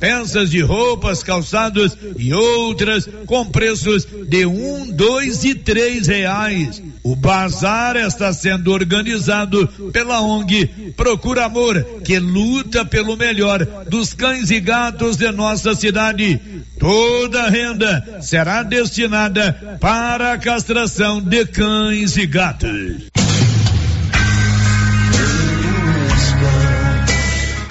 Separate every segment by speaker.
Speaker 1: peças de roupas, calçados e outras com preços de um, dois e três reais. O bazar está sendo organizado pela ONG Procura Amor, que luta pelo melhor dos cães e gatos de nossa cidade. Toda a renda será destinada para a castração de cães e gatos.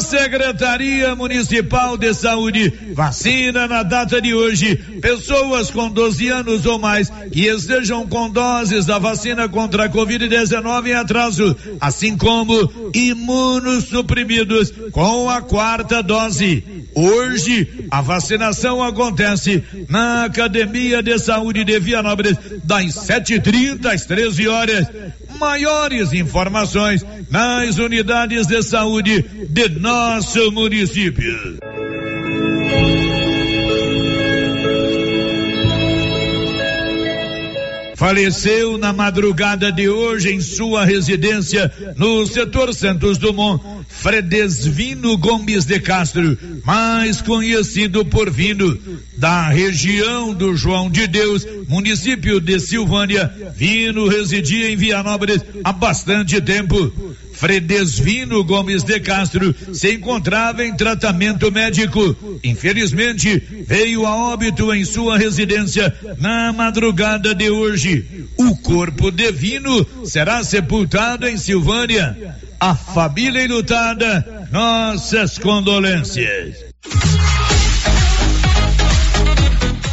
Speaker 1: Secretaria Municipal de Saúde vacina na data de hoje pessoas com 12 anos ou mais que estejam com doses da vacina contra a Covid-19 em atraso, assim como imunossuprimidos com a quarta dose. Hoje, a vacinação acontece na Academia de Saúde de Vianópolis, das 7h30 às 13 horas. Maiores informações nas unidades de saúde de nosso município. Faleceu na madrugada de hoje em sua residência no setor Santos Dumont, Fredesvino Gomes de Castro, mais conhecido por Vino, da região do João de Deus, município de Silvânia. Vino residia em Vianópolis há bastante tempo. Fredesvino Gomes de Castro se encontrava em tratamento médico. Infelizmente, veio a óbito em sua residência na madrugada de hoje. O corpo de Vino será sepultado em Silvânia. A família enlutada, nossas condolências.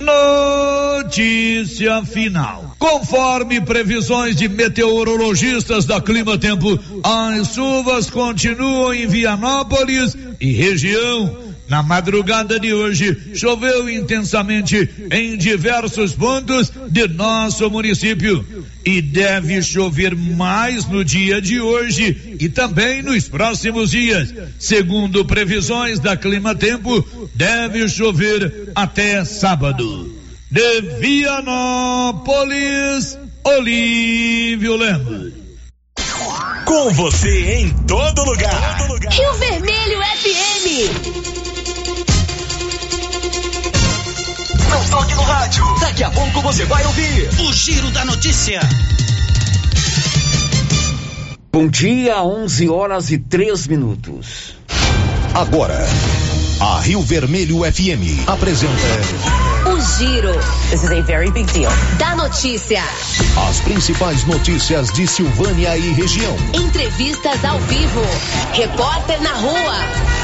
Speaker 1: Notícia final. Conforme previsões de meteorologistas da Clima Tempo, as chuvas continuam em Vianópolis e região na madrugada de hoje, choveu intensamente em diversos pontos de nosso município e deve chover mais no dia de hoje e também nos próximos dias. Segundo previsões da Clima Tempo, deve chover até sábado. De Vianópolis, Olívio Lemos.
Speaker 2: Com você em todo lugar. Todo lugar.
Speaker 3: Rio Vermelho FM.
Speaker 2: Toque no rádio. Daqui a pouco você vai ouvir
Speaker 4: o Giro da Notícia.
Speaker 5: Bom dia, 11 horas e 3 minutos.
Speaker 2: Agora, a Rio Vermelho FM apresenta.
Speaker 3: O Giro. This is a very big deal. Da notícia.
Speaker 2: As principais notícias de Silvânia e região.
Speaker 3: Entrevistas ao vivo. Repórter na rua.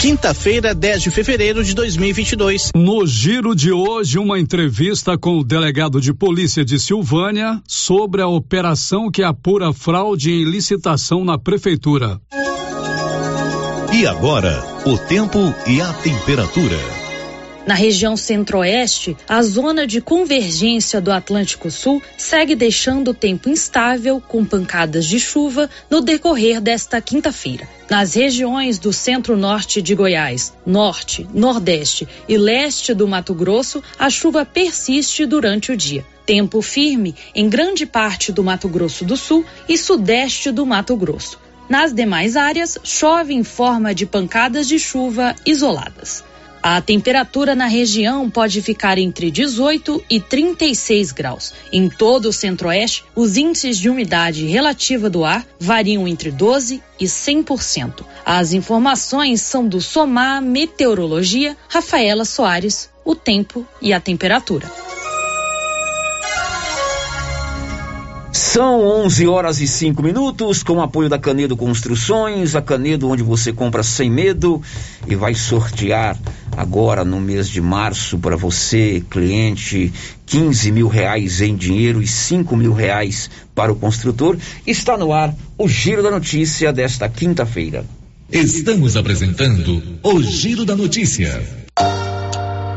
Speaker 6: Quinta-feira, 10 de fevereiro de 2022.
Speaker 7: No giro de hoje, uma entrevista com o delegado de polícia de Silvânia sobre a operação que apura fraude em licitação na prefeitura.
Speaker 2: E agora, o tempo e a temperatura.
Speaker 4: Na região centro-oeste, a zona de convergência do Atlântico Sul segue deixando o tempo instável, com pancadas de chuva no decorrer desta quinta-feira. Nas regiões do centro-norte de Goiás, norte, nordeste e leste do Mato Grosso, a chuva persiste durante o dia. Tempo firme em grande parte do Mato Grosso do Sul e sudeste do Mato Grosso. Nas demais áreas, chove em forma de pancadas de chuva isoladas. A temperatura na região pode ficar entre 18 e 36 graus. Em todo o centro-oeste, os índices de umidade relativa do ar variam entre 12 e 100%. As informações são do Somar Meteorologia, Rafaela Soares, o tempo e a temperatura.
Speaker 8: São 11 horas e 5 minutos, com o apoio da Canedo Construções, a Canedo onde você compra sem medo e vai sortear agora no mês de março para você, cliente, 15 mil reais em dinheiro e 5 mil reais para o construtor. Está no ar o Giro da Notícia desta quinta-feira.
Speaker 9: Estamos apresentando o Giro da Notícia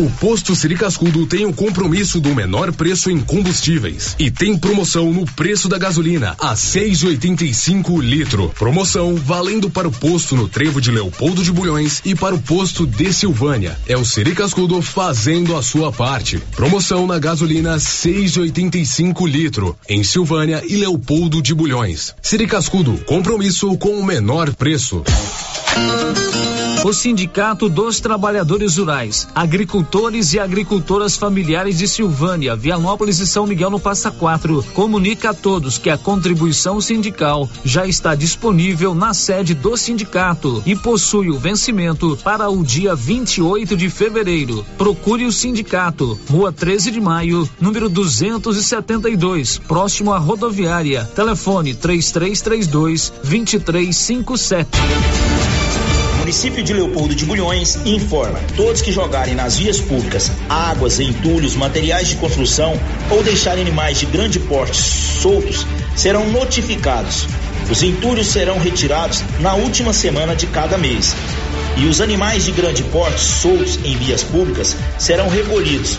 Speaker 10: O posto Siri Cascudo tem o compromisso do menor preço em combustíveis e tem promoção no preço da gasolina a 6,85 litro. Promoção valendo para o posto no Trevo de Leopoldo de Bulhões e para o posto de Silvânia. É o Siri Cascudo fazendo a sua parte. Promoção na gasolina 6,85 litro em Silvânia e Leopoldo de Bulhões. Siri Cascudo, compromisso com o menor preço.
Speaker 11: O Sindicato dos Trabalhadores Rurais, Agricultores e Agricultoras Familiares de Silvânia, Vianópolis e São Miguel no Passa Quatro, comunica a todos que a contribuição sindical já está disponível na sede do sindicato e possui o vencimento para o dia 28 de fevereiro. Procure o sindicato, Rua 13 de Maio, número 272, próximo à rodoviária. Telefone 3332 2357
Speaker 12: município de Leopoldo de Bulhões informa: todos que jogarem nas vias públicas águas, entulhos, materiais de construção ou deixarem animais de grande porte soltos serão notificados. Os entulhos serão retirados na última semana de cada mês. E os animais de grande porte soltos em vias públicas serão recolhidos.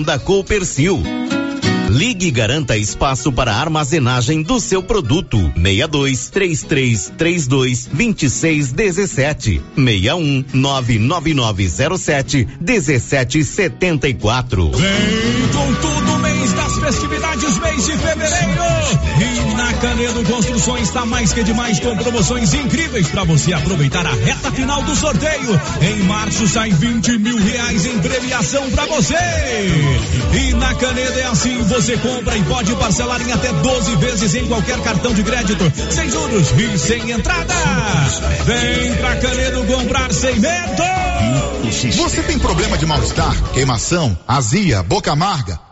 Speaker 13: da Coopercil. Ligue e garanta espaço para armazenagem do seu produto. 62 33 32 26 17 61 99907 1774.
Speaker 14: Vem com tudo mês das festividades, mês de fevereiro. E na Canedo Construções está mais que demais com promoções incríveis para você aproveitar a reta final do sorteio. Em março sai 20 mil reais em premiação para você. E na Canedo é assim, você compra e pode parcelar em até 12 vezes em qualquer cartão de crédito, sem juros e sem entrada. Vem pra Canedo comprar sem medo.
Speaker 15: Você tem problema de mal-estar, queimação, azia, boca amarga?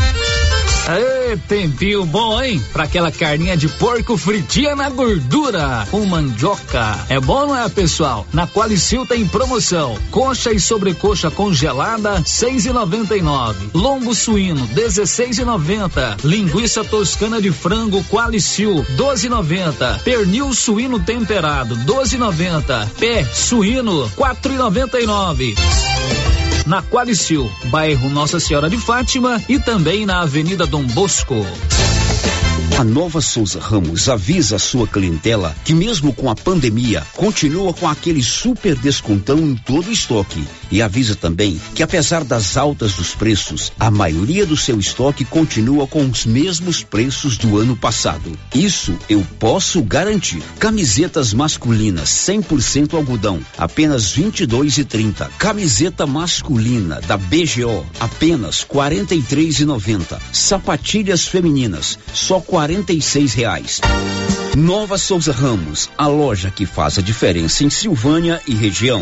Speaker 11: Aê, tempinho bom, hein? Pra aquela carninha de porco fritinha na gordura, com mandioca. É bom, não é, pessoal? Na Qualicil tem promoção. Coxa e sobrecoxa congelada, seis e noventa e nove. Lombo suíno, dezesseis e noventa. Linguiça toscana de frango Qualicil, doze e noventa. Pernil suíno temperado, doze e noventa. Pé suíno, quatro e noventa e nove na Qualicil, bairro Nossa Senhora de Fátima e também na Avenida Dom Bosco.
Speaker 5: A Nova Souza Ramos avisa a sua clientela que mesmo com a pandemia, continua com aquele super descontão em todo o estoque. E avisa também que apesar das altas dos preços, a maioria do seu estoque continua com os mesmos preços do ano passado. Isso eu posso garantir. Camisetas masculinas 100% algodão, apenas 22 e 30. Camiseta masculina da BGO, apenas 43 e 90. Sapatilhas femininas, só 46 reais. Nova Souza Ramos, a loja que faz a diferença em Silvânia e região.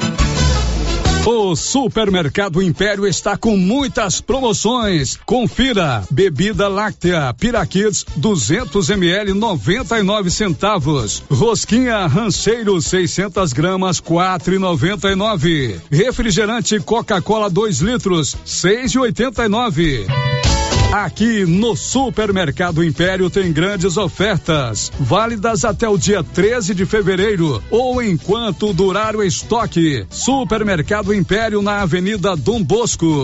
Speaker 7: O Supermercado Império está com muitas promoções. Confira: bebida láctea Piraquids 200 ml 99 centavos. Rosquinha Rancheiro 600 gramas 4,99. Refrigerante Coca-Cola 2 litros 6,89. Aqui no Supermercado Império tem grandes ofertas, válidas até o dia 13 de fevereiro ou enquanto durar o estoque. Supermercado Império na Avenida Dom Bosco.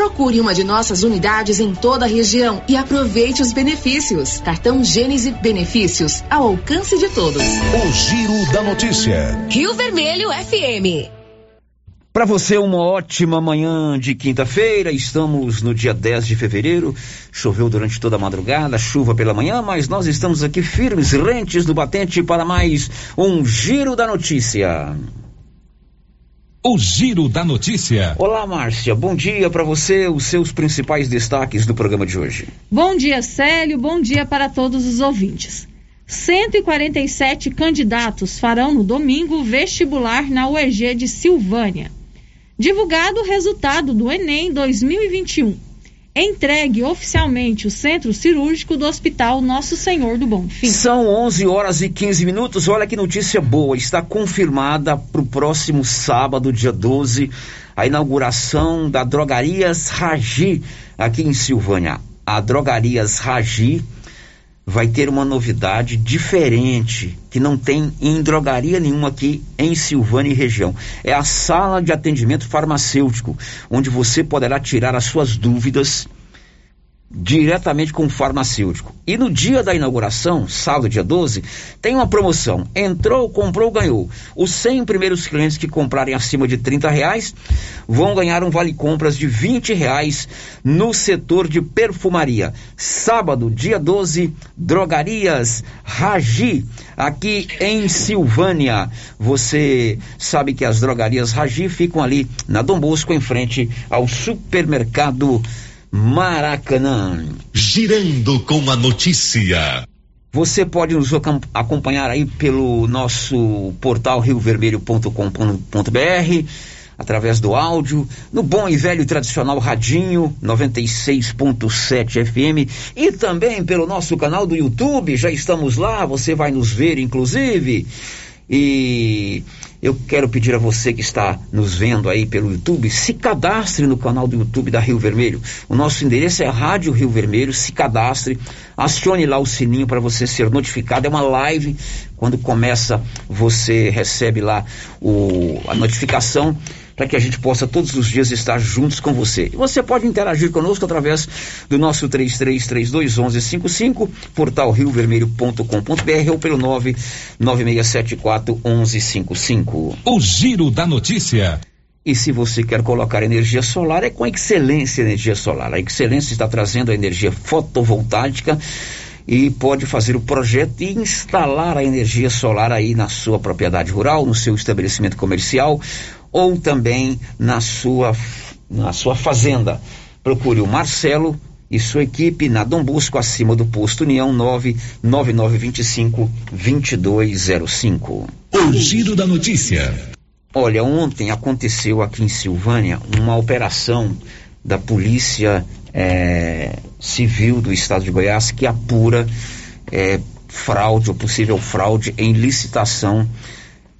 Speaker 16: Procure uma de nossas unidades em toda a região e aproveite os benefícios. Cartão Gênese Benefícios ao alcance de todos.
Speaker 2: O Giro da Notícia.
Speaker 3: Rio Vermelho FM.
Speaker 8: Para você, uma ótima manhã de quinta-feira. Estamos no dia 10 de fevereiro. Choveu durante toda a madrugada, chuva pela manhã, mas nós estamos aqui firmes, rentes no batente para mais um Giro da Notícia.
Speaker 17: O Giro da Notícia.
Speaker 8: Olá, Márcia. Bom dia para você. Os seus principais destaques do programa de hoje.
Speaker 18: Bom dia, Célio. Bom dia para todos os ouvintes. 147 candidatos farão no domingo vestibular na UEG de Silvânia. Divulgado o resultado do Enem 2021. Entregue oficialmente o centro cirúrgico do Hospital Nosso Senhor do Bom Fim.
Speaker 8: São 11 horas e 15 minutos. Olha que notícia boa. Está confirmada para o próximo sábado, dia 12, a inauguração da Drogarias Ragi aqui em Silvânia. A Drogarias Ragi vai ter uma novidade diferente que não tem em drogaria nenhuma aqui em Silvânia e região. É a sala de atendimento farmacêutico, onde você poderá tirar as suas dúvidas diretamente com o farmacêutico. E no dia da inauguração, sábado, dia 12, tem uma promoção. Entrou, comprou, ganhou. Os 100 primeiros clientes que comprarem acima de 30 reais vão ganhar um vale compras de 20 reais no setor de perfumaria. Sábado, dia 12, drogarias Ragi, aqui em Silvânia. Você sabe que as drogarias Ragi ficam ali na Dom Bosco, em frente ao supermercado Maracanã.
Speaker 3: Girando com a notícia.
Speaker 8: Você pode nos acompanhar aí pelo nosso portal riovermelho.com.br, através do áudio, no bom e velho tradicional Radinho 96.7 FM e também pelo nosso canal do YouTube. Já estamos lá, você vai nos ver, inclusive. E eu quero pedir a você que está nos vendo aí pelo YouTube, se cadastre no canal do YouTube da Rio Vermelho. O nosso endereço é Rádio Rio Vermelho, se cadastre, acione lá o sininho para você ser notificado. É uma live, quando começa você recebe lá o, a notificação para que a gente possa todos os dias estar juntos com você. E você pode interagir conosco através do nosso 33321155, portal riovermelho.com.br ou pelo 996741155.
Speaker 17: O Giro da Notícia.
Speaker 8: E se você quer colocar energia solar, é com a Excelência Energia Solar. A Excelência está trazendo a energia fotovoltaica e pode fazer o projeto e instalar a energia solar aí na sua propriedade rural, no seu estabelecimento comercial ou também na sua, na sua fazenda. Procure o Marcelo e sua equipe na Dom Busco, acima do posto União 99925 2205.
Speaker 17: O giro da notícia.
Speaker 8: Olha, ontem aconteceu aqui em Silvânia uma operação da Polícia é, Civil do Estado de Goiás que apura é, fraude ou possível fraude em licitação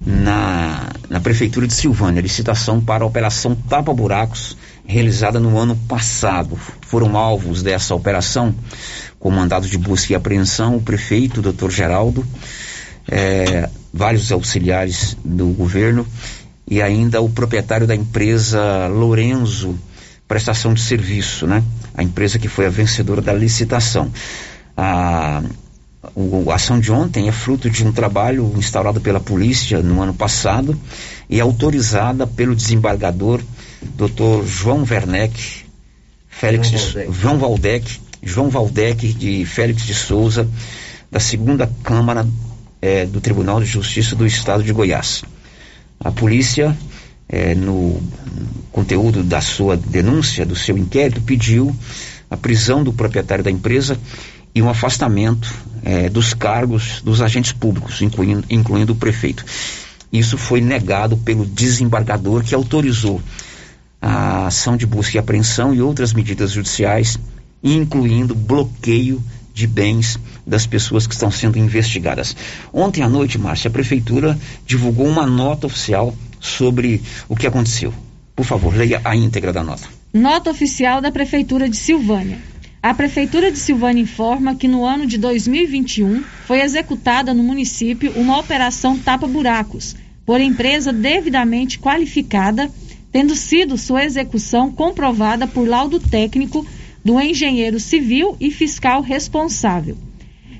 Speaker 8: na, na Prefeitura de Silvânia, licitação para a Operação Tapa Buracos, realizada no ano passado. Foram alvos dessa operação, com mandado de busca e apreensão, o prefeito, doutor Geraldo, é, vários auxiliares do governo e ainda o proprietário da empresa Lorenzo Prestação de Serviço, né? A empresa que foi a vencedora da licitação. A, a ação de ontem é fruto de um trabalho instaurado pela polícia no ano passado e autorizada pelo desembargador Dr. João Werneck, Félix João de, Valdec. João Valdec, de Félix de Souza, da segunda Câmara é, do Tribunal de Justiça do Estado de Goiás. A polícia, é, no conteúdo da sua denúncia, do seu inquérito, pediu a prisão do proprietário da empresa e um afastamento é, dos cargos dos agentes públicos, incluindo, incluindo o prefeito. Isso foi negado pelo desembargador que autorizou a ação de busca e apreensão e outras medidas judiciais, incluindo bloqueio de bens das pessoas que estão sendo investigadas. Ontem à noite, Márcia, a prefeitura divulgou uma nota oficial sobre o que aconteceu. Por favor, leia a íntegra da nota.
Speaker 18: Nota oficial da prefeitura de Silvânia. A Prefeitura de Silvânia informa que no ano de 2021 foi executada no município uma operação tapa-buracos por empresa devidamente qualificada, tendo sido sua execução comprovada por laudo técnico do engenheiro civil e fiscal responsável.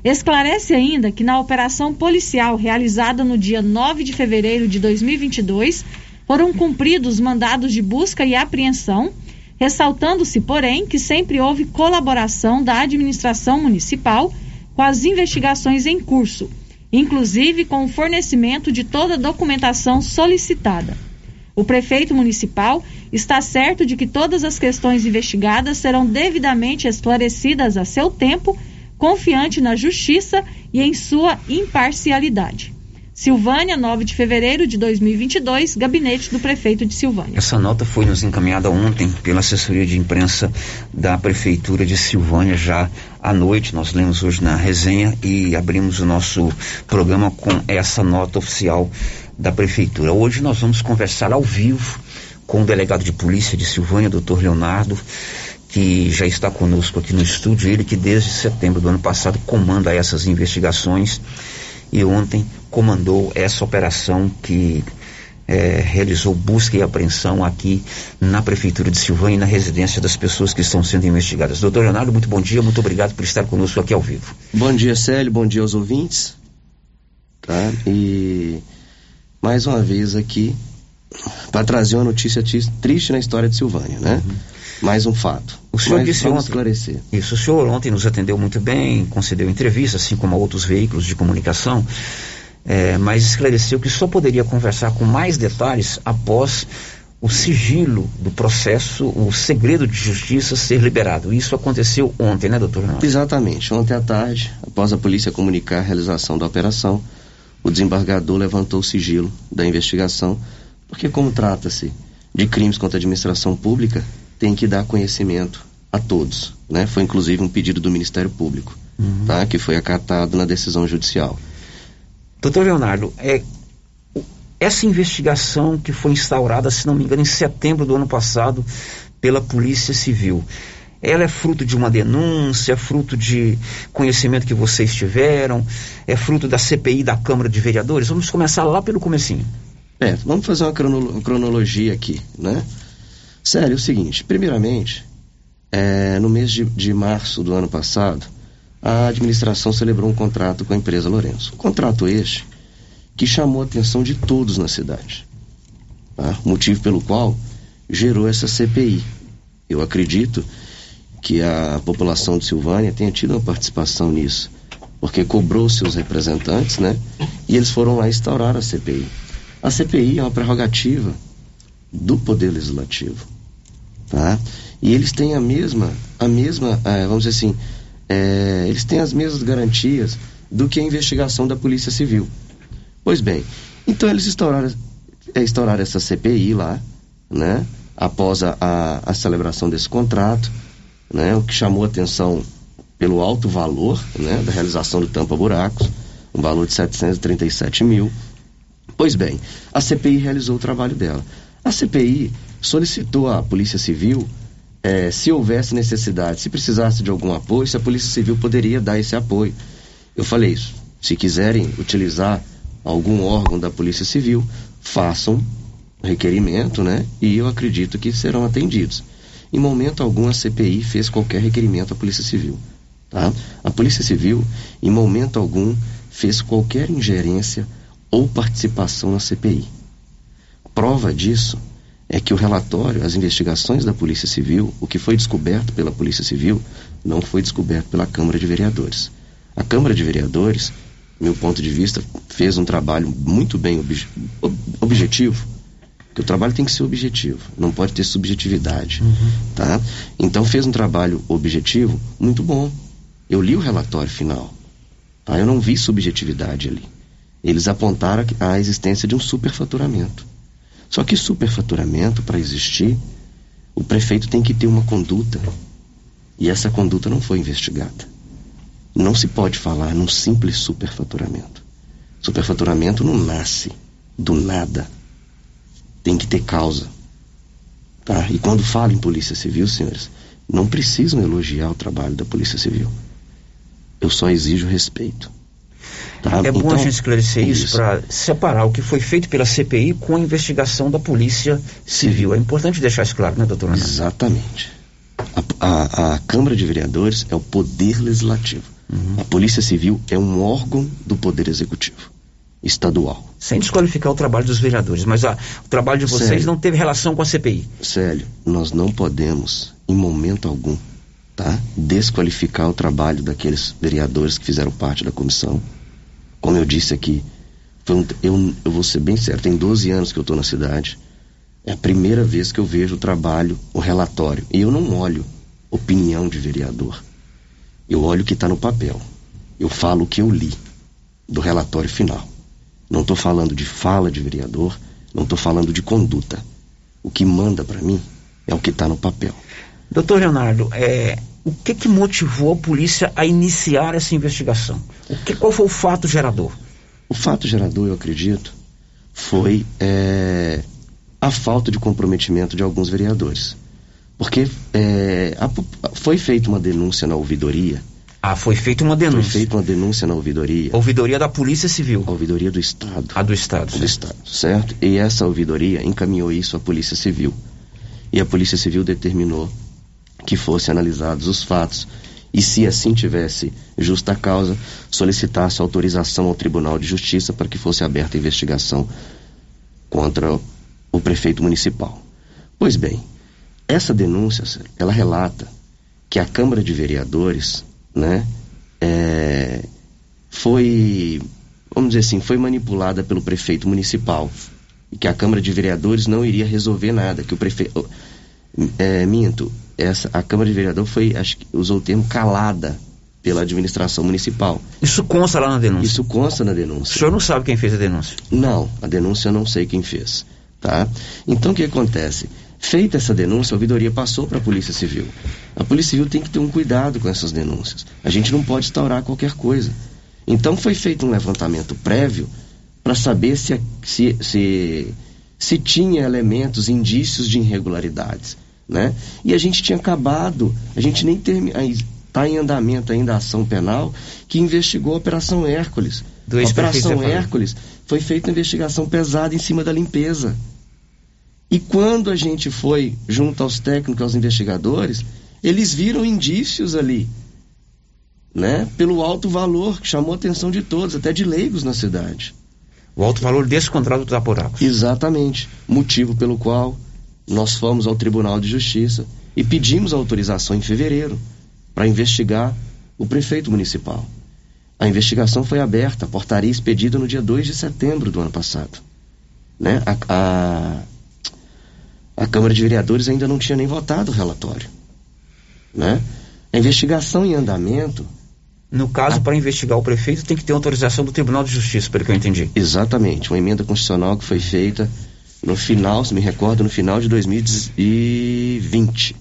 Speaker 18: Esclarece ainda que na operação policial realizada no dia 9 de fevereiro de 2022 foram cumpridos mandados de busca e apreensão, ressaltando-se, porém, que sempre houve colaboração da administração municipal com as investigações em curso, inclusive com o fornecimento de toda a documentação solicitada. O prefeito municipal está certo de que todas as questões investigadas serão devidamente esclarecidas a seu tempo, confiante na justiça e em sua imparcialidade. Silvânia, 9 de fevereiro de 2022, gabinete do prefeito de Silvânia.
Speaker 8: Essa nota foi nos encaminhada ontem pela assessoria de imprensa da prefeitura de Silvânia já à noite. Nós lemos hoje na resenha e abrimos o nosso programa com essa nota oficial da prefeitura. Hoje nós vamos conversar ao vivo com o delegado de polícia de Silvânia, doutor Leonardo, que já está conosco aqui no estúdio, ele que desde setembro do ano passado comanda essas investigações e ontem comandou essa operação que é, realizou busca e apreensão aqui na Prefeitura de Silvânia e na residência das pessoas que estão sendo investigadas. Doutor Leonardo, muito bom dia, muito obrigado por estar conosco aqui ao vivo.
Speaker 19: Bom dia, Célio, bom dia aos ouvintes. Tá? E mais uma vez aqui para trazer uma notícia triste na história de Silvânia, né? Uhum. Mais um fato.
Speaker 8: O senhor Mas disse ontem, esclarecer. Isso, o senhor ontem nos atendeu muito bem, concedeu entrevista, assim como a outros veículos de comunicação é, mas esclareceu que só poderia conversar com mais detalhes após o sigilo do processo, o segredo de justiça ser liberado. Isso aconteceu ontem, né, doutor?
Speaker 19: Exatamente. Ontem à tarde, após a polícia comunicar a realização da operação, o desembargador levantou o sigilo da investigação, porque como trata-se de crimes contra a administração pública, tem que dar conhecimento a todos, né? Foi inclusive um pedido do Ministério Público, uhum. tá? Que foi acatado na decisão judicial.
Speaker 8: Doutor Leonardo, é, essa investigação que foi instaurada, se não me engano, em setembro do ano passado pela Polícia Civil, ela é fruto de uma denúncia, é fruto de conhecimento que vocês tiveram, é fruto da CPI da Câmara de Vereadores? Vamos começar lá pelo comecinho.
Speaker 19: É, vamos fazer uma cronologia aqui, né? Sério, é o seguinte, primeiramente, é, no mês de, de março do ano passado, a administração celebrou um contrato com a empresa Lourenço. contrato este que chamou a atenção de todos na cidade. Tá? Motivo pelo qual gerou essa CPI. Eu acredito que a população de Silvânia tenha tido uma participação nisso, porque cobrou seus representantes, né? E eles foram lá instaurar a CPI. A CPI é uma prerrogativa do Poder Legislativo, tá? E eles têm a mesma, a mesma, eh, vamos dizer assim, é, eles têm as mesmas garantias do que a investigação da Polícia Civil. Pois bem, então eles instauraram, é, instauraram essa CPI lá, né? Após a, a, a celebração desse contrato, né? O que chamou atenção pelo alto valor, né? Da realização do tampa-buracos, um valor de 737 mil. Pois bem, a CPI realizou o trabalho dela. A CPI solicitou à Polícia Civil é, se houvesse necessidade, se precisasse de algum apoio, se a Polícia Civil poderia dar esse apoio. Eu falei isso. Se quiserem utilizar algum órgão da Polícia Civil, façam requerimento, né? E eu acredito que serão atendidos. Em momento algum a CPI fez qualquer requerimento à Polícia Civil, tá? A Polícia Civil, em momento algum, fez qualquer ingerência ou participação na CPI. Prova disso é que o relatório, as investigações da Polícia Civil, o que foi descoberto pela Polícia Civil, não foi descoberto pela Câmara de Vereadores. A Câmara de Vereadores, meu ponto de vista, fez um trabalho muito bem obje ob objetivo, que o trabalho tem que ser objetivo, não pode ter subjetividade, uhum. tá? Então fez um trabalho objetivo muito bom. Eu li o relatório final, tá? Eu não vi subjetividade ali. Eles apontaram a existência de um superfaturamento. Só que superfaturamento, para existir, o prefeito tem que ter uma conduta. E essa conduta não foi investigada. Não se pode falar num simples superfaturamento. Superfaturamento não nasce do nada. Tem que ter causa. Tá? E quando falo em Polícia Civil, senhores, não precisam elogiar o trabalho da Polícia Civil. Eu só exijo respeito.
Speaker 8: Tá? É bom então, a gente esclarecer isso, isso. para separar o que foi feito pela CPI com a investigação da Polícia Civil. É importante deixar isso claro, né, doutor?
Speaker 19: Exatamente. A, a, a, Câmara de Vereadores é o poder legislativo. Uhum. A Polícia Civil é um órgão do poder executivo. estadual.
Speaker 8: Sem desqualificar o trabalho dos vereadores, mas ó, o trabalho de vocês
Speaker 19: Sério?
Speaker 8: não teve relação com a CPI.
Speaker 19: Célio, nós não podemos, em momento algum, tá? Desqualificar o trabalho daqueles vereadores que fizeram parte da comissão. Como eu disse aqui, um- eu, eu vou ser bem sério, tem 12 anos que eu estou na cidade. É a primeira vez que eu vejo o trabalho, o relatório. E eu não olho opinião de vereador. Eu olho o que está no papel. Eu falo o que eu li do relatório final. Não estou falando de fala de vereador, não estou falando de conduta. O que manda para mim é o que está no papel.
Speaker 8: Doutor Leonardo, é, o que, que motivou a polícia a iniciar essa investigação? O que, qual foi o fato gerador?
Speaker 19: O fato gerador, eu acredito, foi é, a falta de comprometimento de alguns vereadores. Porque é, a foi feita uma denúncia na ouvidoria.
Speaker 8: Ah, foi feita uma denúncia.
Speaker 19: Foi feita uma denúncia na ouvidoria.
Speaker 8: Ouvidoria da Polícia Civil.
Speaker 19: Ouvidoria do Estado.
Speaker 8: A do Estado.
Speaker 19: Do Estado, certo? E essa ouvidoria encaminhou isso à Polícia Civil. E a Polícia Civil determinou que fossem analisados os fatos e, se assim tivesse justa causa, solicitasse autorização ao Tribunal de Justiça para que fosse aberta a investigação contra o prefeito municipal. Pois bem, essa denúncia, ela relata que a Câmara de Vereadores, né, é, foi, vamos dizer assim, foi manipulada pelo prefeito municipal e que a Câmara de Vereadores não iria resolver nada, que o prefeito, é, minto, essa, a Câmara de Vereador foi, acho que usou o termo calada pela administração municipal.
Speaker 8: Isso consta lá na denúncia?
Speaker 19: Isso consta na denúncia.
Speaker 8: O senhor não sabe quem fez a denúncia?
Speaker 19: Não, a denúncia eu não sei quem fez, tá? Então o que acontece? Feita essa denúncia, a ouvidoria passou para a Polícia Civil. A Polícia Civil tem que ter um cuidado com essas denúncias. A gente não pode instaurar qualquer coisa. Então foi feito um levantamento prévio para saber se, se, se, se tinha elementos, indícios de irregularidades, né? E a gente tinha acabado, a gente nem terminou, está em andamento ainda a ação penal que investigou a Operação Hércules.
Speaker 8: Do
Speaker 19: a Operação. Hércules foi feita uma investigação pesada em cima da limpeza. E quando a gente foi junto aos técnicos, aos investigadores, eles viram indícios ali, né? Pelo alto valor que chamou a atenção de todos, até de leigos na cidade.
Speaker 8: O alto valor desse contrato da Buracos.
Speaker 19: Exatamente. Motivo pelo qual nós fomos ao Tribunal de Justiça e pedimos autorização em fevereiro para investigar o prefeito municipal. A investigação foi aberta, a portaria expedida no dia 2 de setembro do ano passado. Né? A, a, a Câmara de Vereadores ainda não tinha nem votado o relatório. Né? A investigação em andamento.
Speaker 8: No caso, para investigar o prefeito, tem que ter autorização do Tribunal de Justiça, pelo que eu entendi.
Speaker 19: Exatamente, uma emenda constitucional que foi feita no final, se me recordo, no final de 2020.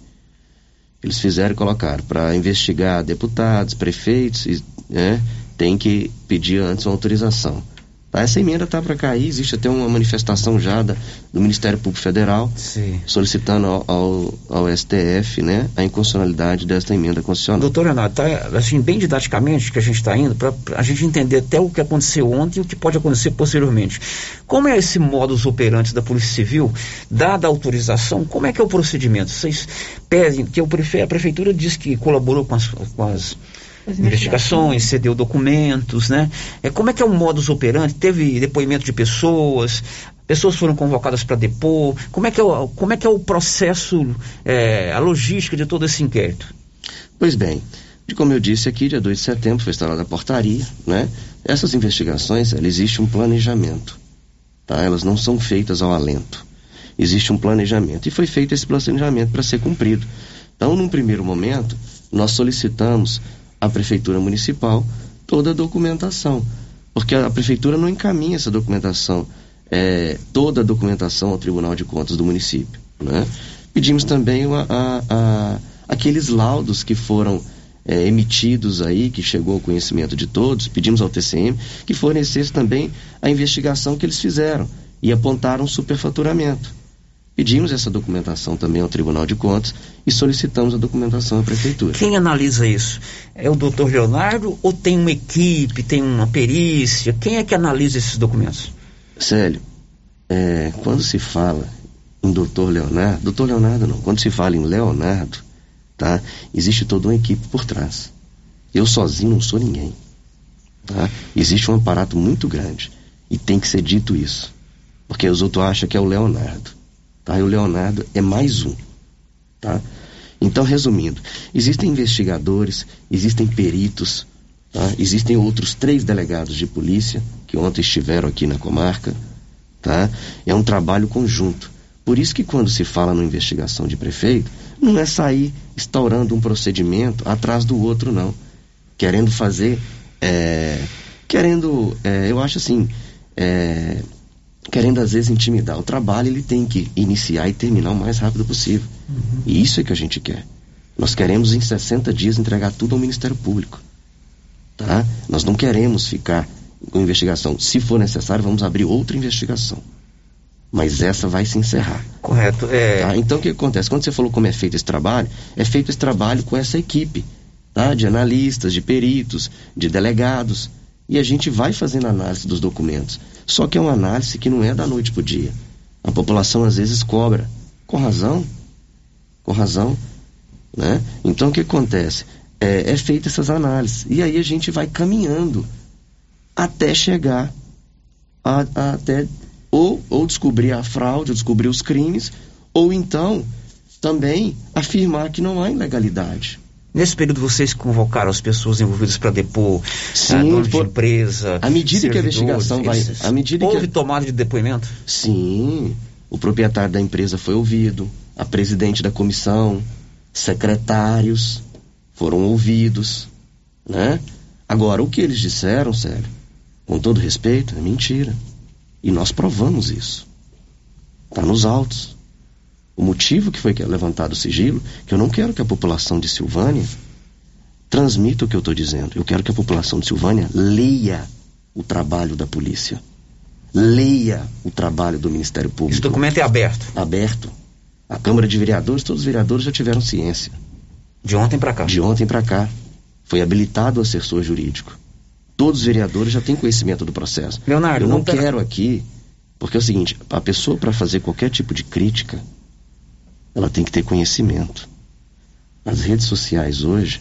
Speaker 19: Eles fizeram e colocaram para investigar deputados, prefeitos, e, né, tem que pedir antes uma autorização. Tá? Essa emenda está para cair, existe até uma manifestação já da, do Ministério Público Federal
Speaker 8: Sim.
Speaker 19: solicitando ao, ao, ao STF né, a inconstitucionalidade desta emenda constitucional.
Speaker 8: Doutor Leonardo, tá, assim, bem didaticamente que a gente está indo, para a gente entender até o que aconteceu ontem e o que pode acontecer posteriormente. Como é esse modus operandi da Polícia Civil, dada a autorização, como é que é o procedimento? Vocês pedem, que a Prefeitura diz que colaborou com as, com as investigações, cedeu documentos, né? É, como é que é o modus operandi? Teve depoimento de pessoas, pessoas foram convocadas para depor, como é que é o, como é, que é o processo, é, a logística de todo esse inquérito?
Speaker 19: Pois bem, como eu disse aqui, dia 2 de setembro foi instalada a portaria, né? Essas investigações, ela existe um planejamento, tá? Elas não são feitas ao alento. Existe um planejamento e foi feito esse planejamento para ser cumprido. Então, num primeiro momento, nós solicitamos à prefeitura municipal toda a documentação, porque a prefeitura não encaminha essa documentação, é, toda a documentação ao Tribunal de Contas do município, né? Pedimos também a, a, a, aqueles laudos que foram é, emitidos aí, que chegou ao conhecimento de todos, pedimos ao TCM que fornecesse também a investigação que eles fizeram e apontaram superfaturamento. Pedimos essa documentação também ao Tribunal de Contas e solicitamos a documentação à Prefeitura.
Speaker 8: Quem analisa isso? É o doutor Leonardo ou tem uma equipe, tem uma perícia? Quem é que analisa esses documentos?
Speaker 19: Célio, é, quando se fala em doutor Leonardo, doutor Leonardo não, quando se fala em Leonardo, tá? Existe toda uma equipe por trás. Eu sozinho não sou ninguém. Tá? Existe um aparato muito grande. E tem que ser dito isso. Porque os outros acham que é o Leonardo. Tá? E o Leonardo é mais um. Tá? Então, resumindo, existem investigadores, existem peritos, tá? existem outros três delegados de polícia que ontem estiveram aqui na comarca. Tá? É um trabalho conjunto. Por isso que quando se fala na investigação de prefeito, não é sair instaurando um procedimento atrás do outro, não. Querendo fazer. É, querendo. É, eu acho assim. É, querendo às vezes intimidar. O trabalho ele tem que iniciar e terminar o mais rápido possível. Uhum. E isso é que a gente quer. Nós queremos em 60 dias entregar tudo ao Ministério Público. Tá? Nós não queremos ficar com investigação. Se for necessário, vamos abrir outra investigação. Mas essa vai se encerrar.
Speaker 8: Correto. É...
Speaker 19: Tá? Então o que acontece? Quando você falou como é feito esse trabalho, é feito esse trabalho com essa equipe, tá? De analistas, de peritos, de delegados. E a gente vai fazendo análise dos documentos. Só que é uma análise que não é da noite para o dia. A população às vezes cobra. Com razão. Com razão. Né? Então o que acontece? É, é feita essas análises. E aí a gente vai caminhando até chegar a, a, até ou, ou descobrir a fraude, ou descobrir os crimes, ou então também afirmar que não há ilegalidade.
Speaker 8: Nesse período vocês convocaram as pessoas envolvidas para depor
Speaker 19: Sim,
Speaker 8: a por, de empresa.
Speaker 19: À medida que a investigação vai. À medida
Speaker 8: houve
Speaker 19: que,
Speaker 8: tomada de depoimento?
Speaker 19: Sim. O proprietário da empresa foi ouvido, a presidente da comissão, secretários foram ouvidos, né? Agora, o que eles disseram, sério, com todo respeito, é mentira. E nós provamos isso. Está nos autos. O motivo que foi levantado o sigilo, que eu não quero que a população de Silvânia transmita o que eu estou dizendo. Eu quero que a população de Silvânia leia o trabalho da polícia. Leia o trabalho do Ministério Público.
Speaker 8: Esse documento é aberto?
Speaker 19: Aberto. A Câmara de Vereadores, todos os vereadores já tiveram ciência.
Speaker 8: De ontem para cá?
Speaker 19: De ontem para cá. Foi habilitado o assessor jurídico. Todos os vereadores já têm conhecimento do processo.
Speaker 8: Leonardo,
Speaker 19: eu não,
Speaker 8: não
Speaker 19: quero aqui, porque é o seguinte, a pessoa para fazer qualquer tipo de crítica, ela tem que ter conhecimento. As redes sociais hoje,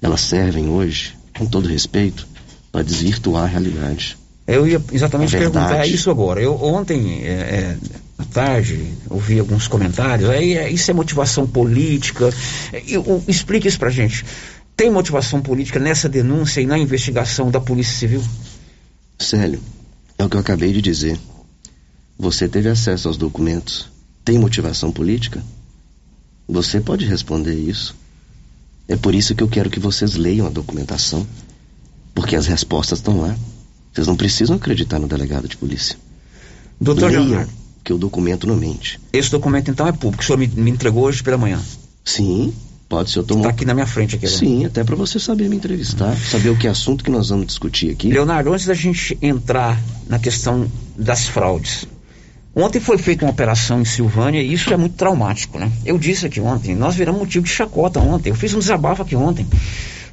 Speaker 19: elas servem hoje, com todo respeito, para desvirtuar a realidade.
Speaker 8: Eu ia exatamente perguntar isso agora. Eu ontem, é, é, à tarde, ouvi alguns comentários. Aí é, isso é motivação política. Eu, eu, explique isso pra gente. Tem motivação política nessa denúncia e na investigação da Polícia Civil?
Speaker 19: Célio, é o que eu acabei de dizer. Você teve acesso aos documentos. Tem motivação política? Você pode responder isso. É por isso que eu quero que vocês leiam a documentação. Porque as respostas estão lá. Vocês não precisam acreditar no delegado de polícia.
Speaker 8: Doutor
Speaker 19: Leiam,
Speaker 8: Leonardo.
Speaker 19: que o documento não mente.
Speaker 8: Esse documento então é público. O senhor me, me entregou hoje pela manhã?
Speaker 19: Sim, pode ser.
Speaker 8: Está aqui na minha frente. Aqui,
Speaker 19: Sim, até para você saber me entrevistar, saber o que assunto que nós vamos discutir aqui.
Speaker 8: Leonardo, antes da gente entrar na questão das fraudes, Ontem foi feita uma operação em Silvânia e isso é muito traumático, né? Eu disse aqui ontem, nós viramos motivo de chacota ontem. Eu fiz um desabafo aqui ontem.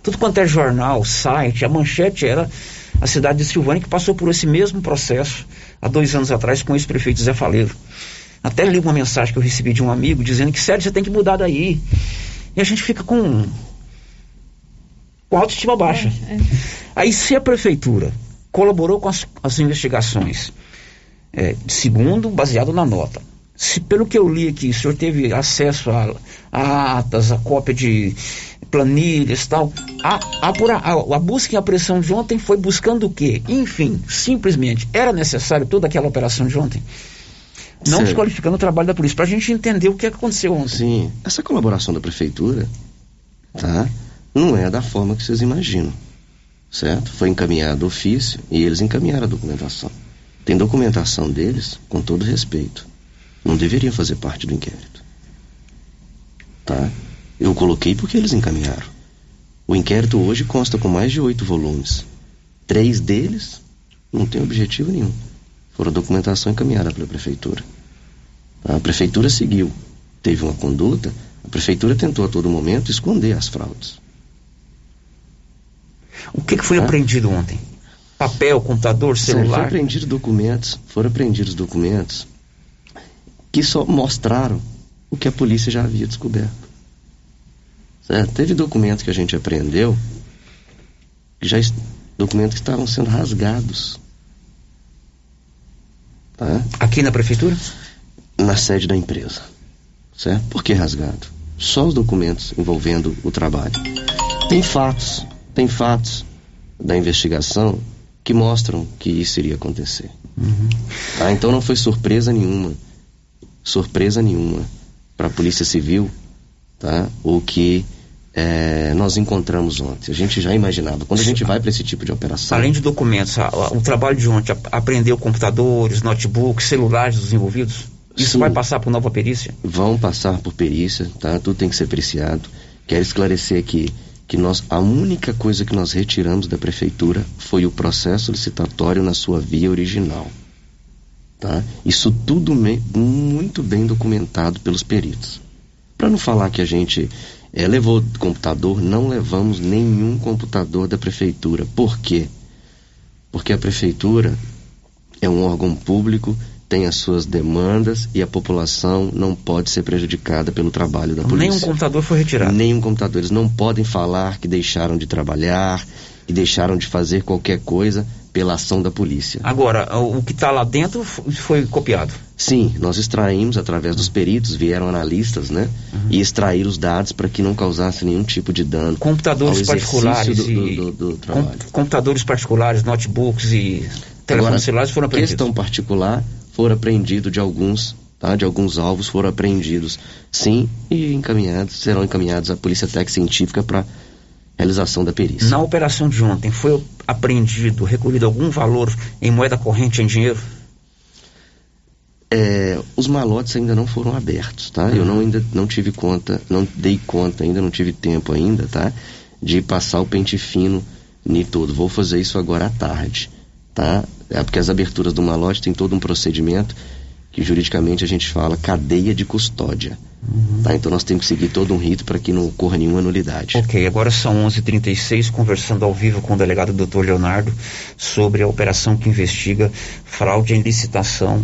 Speaker 8: Tudo quanto é jornal, site, a manchete era a cidade de Silvânia que passou por esse mesmo processo há dois anos atrás com o ex-prefeito Zé Faleiro. Até li uma mensagem que eu recebi de um amigo dizendo que, sério, você tem que mudar daí. E a gente fica com, com autoestima baixa.
Speaker 18: É, é.
Speaker 8: Aí, se a prefeitura colaborou com as, as investigações, é, segundo, baseado na nota. Se pelo que eu li aqui, o senhor teve acesso a, a atas, a cópia de planilhas tal, a, a, a, busca e a pressão de ontem foi buscando o quê? Enfim, simplesmente, era necessário toda aquela operação de ontem? Não
Speaker 19: Sim.
Speaker 8: desqualificando o trabalho da polícia, para a gente entender o que aconteceu ontem.
Speaker 19: Sim, essa colaboração da prefeitura, tá? Não é da forma que vocês imaginam, certo? Foi encaminhado ofício e eles encaminharam a documentação. Tem documentação deles, com todo respeito. Não deveria fazer parte do inquérito. Tá? Eu coloquei porque eles encaminharam. O inquérito hoje consta com mais de oito volumes. Três deles não tem objetivo nenhum. Foram documentação encaminhada pela prefeitura. A prefeitura seguiu. Teve uma conduta. A prefeitura tentou a todo momento esconder as fraudes.
Speaker 8: O que, que foi
Speaker 19: Tá?
Speaker 8: apreendido ontem? Papel, computador,
Speaker 19: Certo, Foram
Speaker 8: celular?
Speaker 19: apreendidos documentos, foram apreendidos documentos que só mostraram o que a polícia já havia descoberto. Certo? Teve documentos que a gente apreendeu, que já documentos que estavam sendo rasgados. Tá?
Speaker 8: Aqui na prefeitura?
Speaker 19: Na sede da empresa. Certo? Por que rasgado? Só os documentos envolvendo o trabalho. Tem fatos, tem fatos da investigação que mostram que isso iria acontecer.
Speaker 8: Uhum.
Speaker 19: Tá? Então não foi surpresa nenhuma, surpresa nenhuma para a Polícia Civil, tá? O que é, nós encontramos ontem. A gente já imaginava. Quando a gente vai para esse tipo de operação.
Speaker 8: Além de documentos, a, a, o trabalho de ontem, a, apreendeu computadores, notebooks, celulares dos envolvidos? Isso
Speaker 19: Sim.
Speaker 8: vai passar por nova perícia?
Speaker 19: Vão passar por perícia, tá? Tudo tem que ser apreciado. Quero esclarecer aqui que nós, a única coisa que nós retiramos da prefeitura foi o processo licitatório na sua via original. Tá? Isso tudo me, muito bem documentado pelos peritos. Para não falar que a gente é, levou computador, não levamos nenhum computador da prefeitura. Por quê? Porque a prefeitura é um órgão público, tem as suas demandas e a população não pode ser prejudicada pelo trabalho da polícia.
Speaker 8: Nenhum computador foi retirado.
Speaker 19: Nenhum computador. Eles não podem falar que deixaram de trabalhar, que deixaram de fazer qualquer coisa pela ação da polícia.
Speaker 8: Agora, o que está lá dentro foi copiado?
Speaker 19: Sim, nós extraímos através dos peritos, vieram analistas, né? Uhum. E extrair os dados para que não causasse nenhum tipo de dano.
Speaker 8: Computadores particulares
Speaker 19: do,
Speaker 8: e
Speaker 19: do, do trabalho.
Speaker 8: computadores particulares, notebooks e telefones celulares foram apreendidos.
Speaker 19: Questão particular foram apreendidos de alguns, tá? De alguns alvos foram apreendidos, sim, e encaminhados, serão encaminhados à polícia técnica científica para realização da perícia.
Speaker 8: Na operação de ontem foi apreendido, recolhido algum valor em moeda corrente em dinheiro?
Speaker 19: É, os malotes ainda não foram abertos, tá? Uhum. Eu não ainda não tive conta, não dei conta ainda, não tive tempo ainda, tá? De passar o pente fino em todo. Vou fazer isso agora à tarde, tá? É porque as aberturas do malote tem todo um procedimento que juridicamente a gente fala cadeia de custódia. Uhum. Tá? Então nós temos que seguir todo um rito para que não ocorra nenhuma nulidade.
Speaker 8: Ok, agora são 11h36, conversando ao vivo com o delegado Dr. Leonardo sobre a operação que investiga fraude em licitação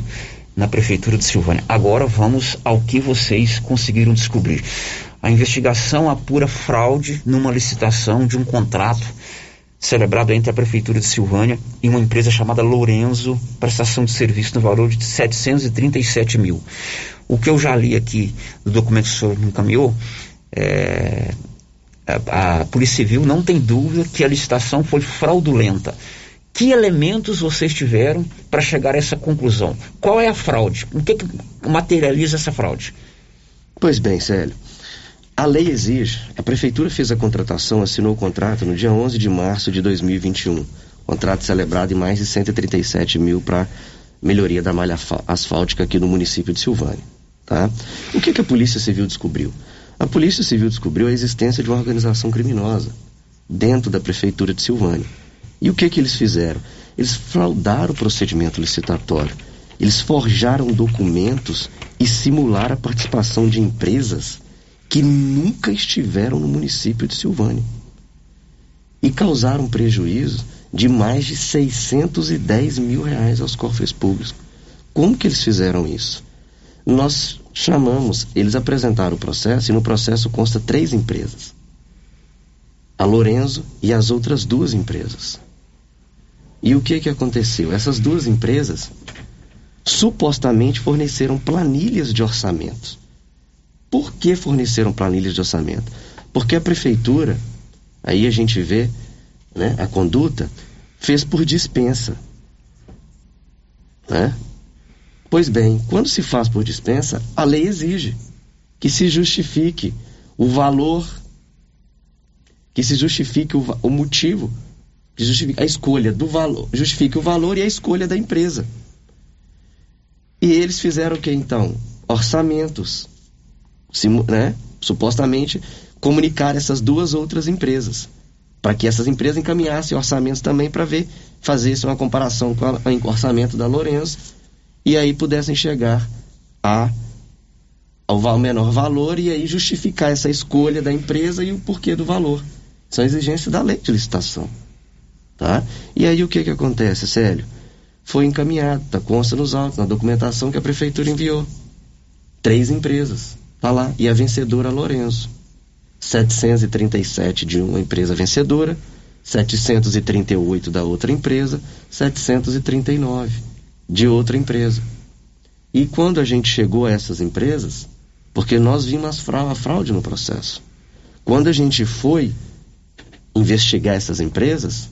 Speaker 8: na Prefeitura de Silvânia. Agora vamos ao que vocês conseguiram descobrir. A investigação apura fraude numa licitação de um contrato celebrado entre a Prefeitura de Silvânia e uma empresa chamada Lorenzo, prestação de serviço no valor de 737 mil. O que eu já li aqui do documento que o senhor me encaminhou, é, a, a Polícia Civil não tem dúvida que a licitação foi fraudulenta. Que elementos vocês tiveram para chegar a essa conclusão? Qual é a fraude? O que, que materializa essa fraude?
Speaker 19: Pois bem, Célio. A lei exige, a prefeitura fez a contratação, assinou o contrato no dia 11 de março de 2021. Contrato celebrado em mais de 137 mil para melhoria da malha asfáltica aqui no município de Silvânia. Tá? O que, que a Polícia Civil descobriu? A Polícia Civil descobriu a existência de uma organização criminosa dentro da prefeitura de Silvânia. E o que, que eles fizeram? Eles fraudaram o procedimento licitatório. Eles forjaram documentos e simularam a participação de empresas que nunca estiveram no município de Silvânia e causaram prejuízo de mais de 610 mil reais aos cofres públicos. Como que eles fizeram isso? Nós chamamos, eles apresentaram o processo e no processo consta três empresas. A Lorenzo e as outras duas empresas. E o que que aconteceu? Essas duas empresas supostamente forneceram planilhas de orçamentos por que forneceram planilhas de orçamento? Porque a prefeitura, aí a gente vê né, a conduta, fez por dispensa. Né? Pois bem, quando se faz por dispensa, a lei exige que se justifique o valor, que se justifique o, o motivo, que justifique a escolha do valor, justifique o valor e a escolha da empresa. E eles fizeram o que então? Orçamentos né, supostamente comunicar essas duas outras empresas, para que essas empresas encaminhassem orçamentos também para ver, fazer uma comparação com o orçamento da Lourenço e aí pudessem chegar a ao menor valor e aí justificar essa escolha da empresa e o porquê do valor. São exigências da lei de licitação. Tá? E aí o que que acontece, Célio? Foi encaminhado, tá, consta nos autos, na documentação que a prefeitura enviou. Três empresas. Tá lá. E a vencedora Lourenço. 737 de uma empresa vencedora, 738 da outra empresa, 739. de outra empresa. E quando a gente chegou a essas empresas, porque nós vimos a fraude no processo. Quando a gente foi investigar essas empresas,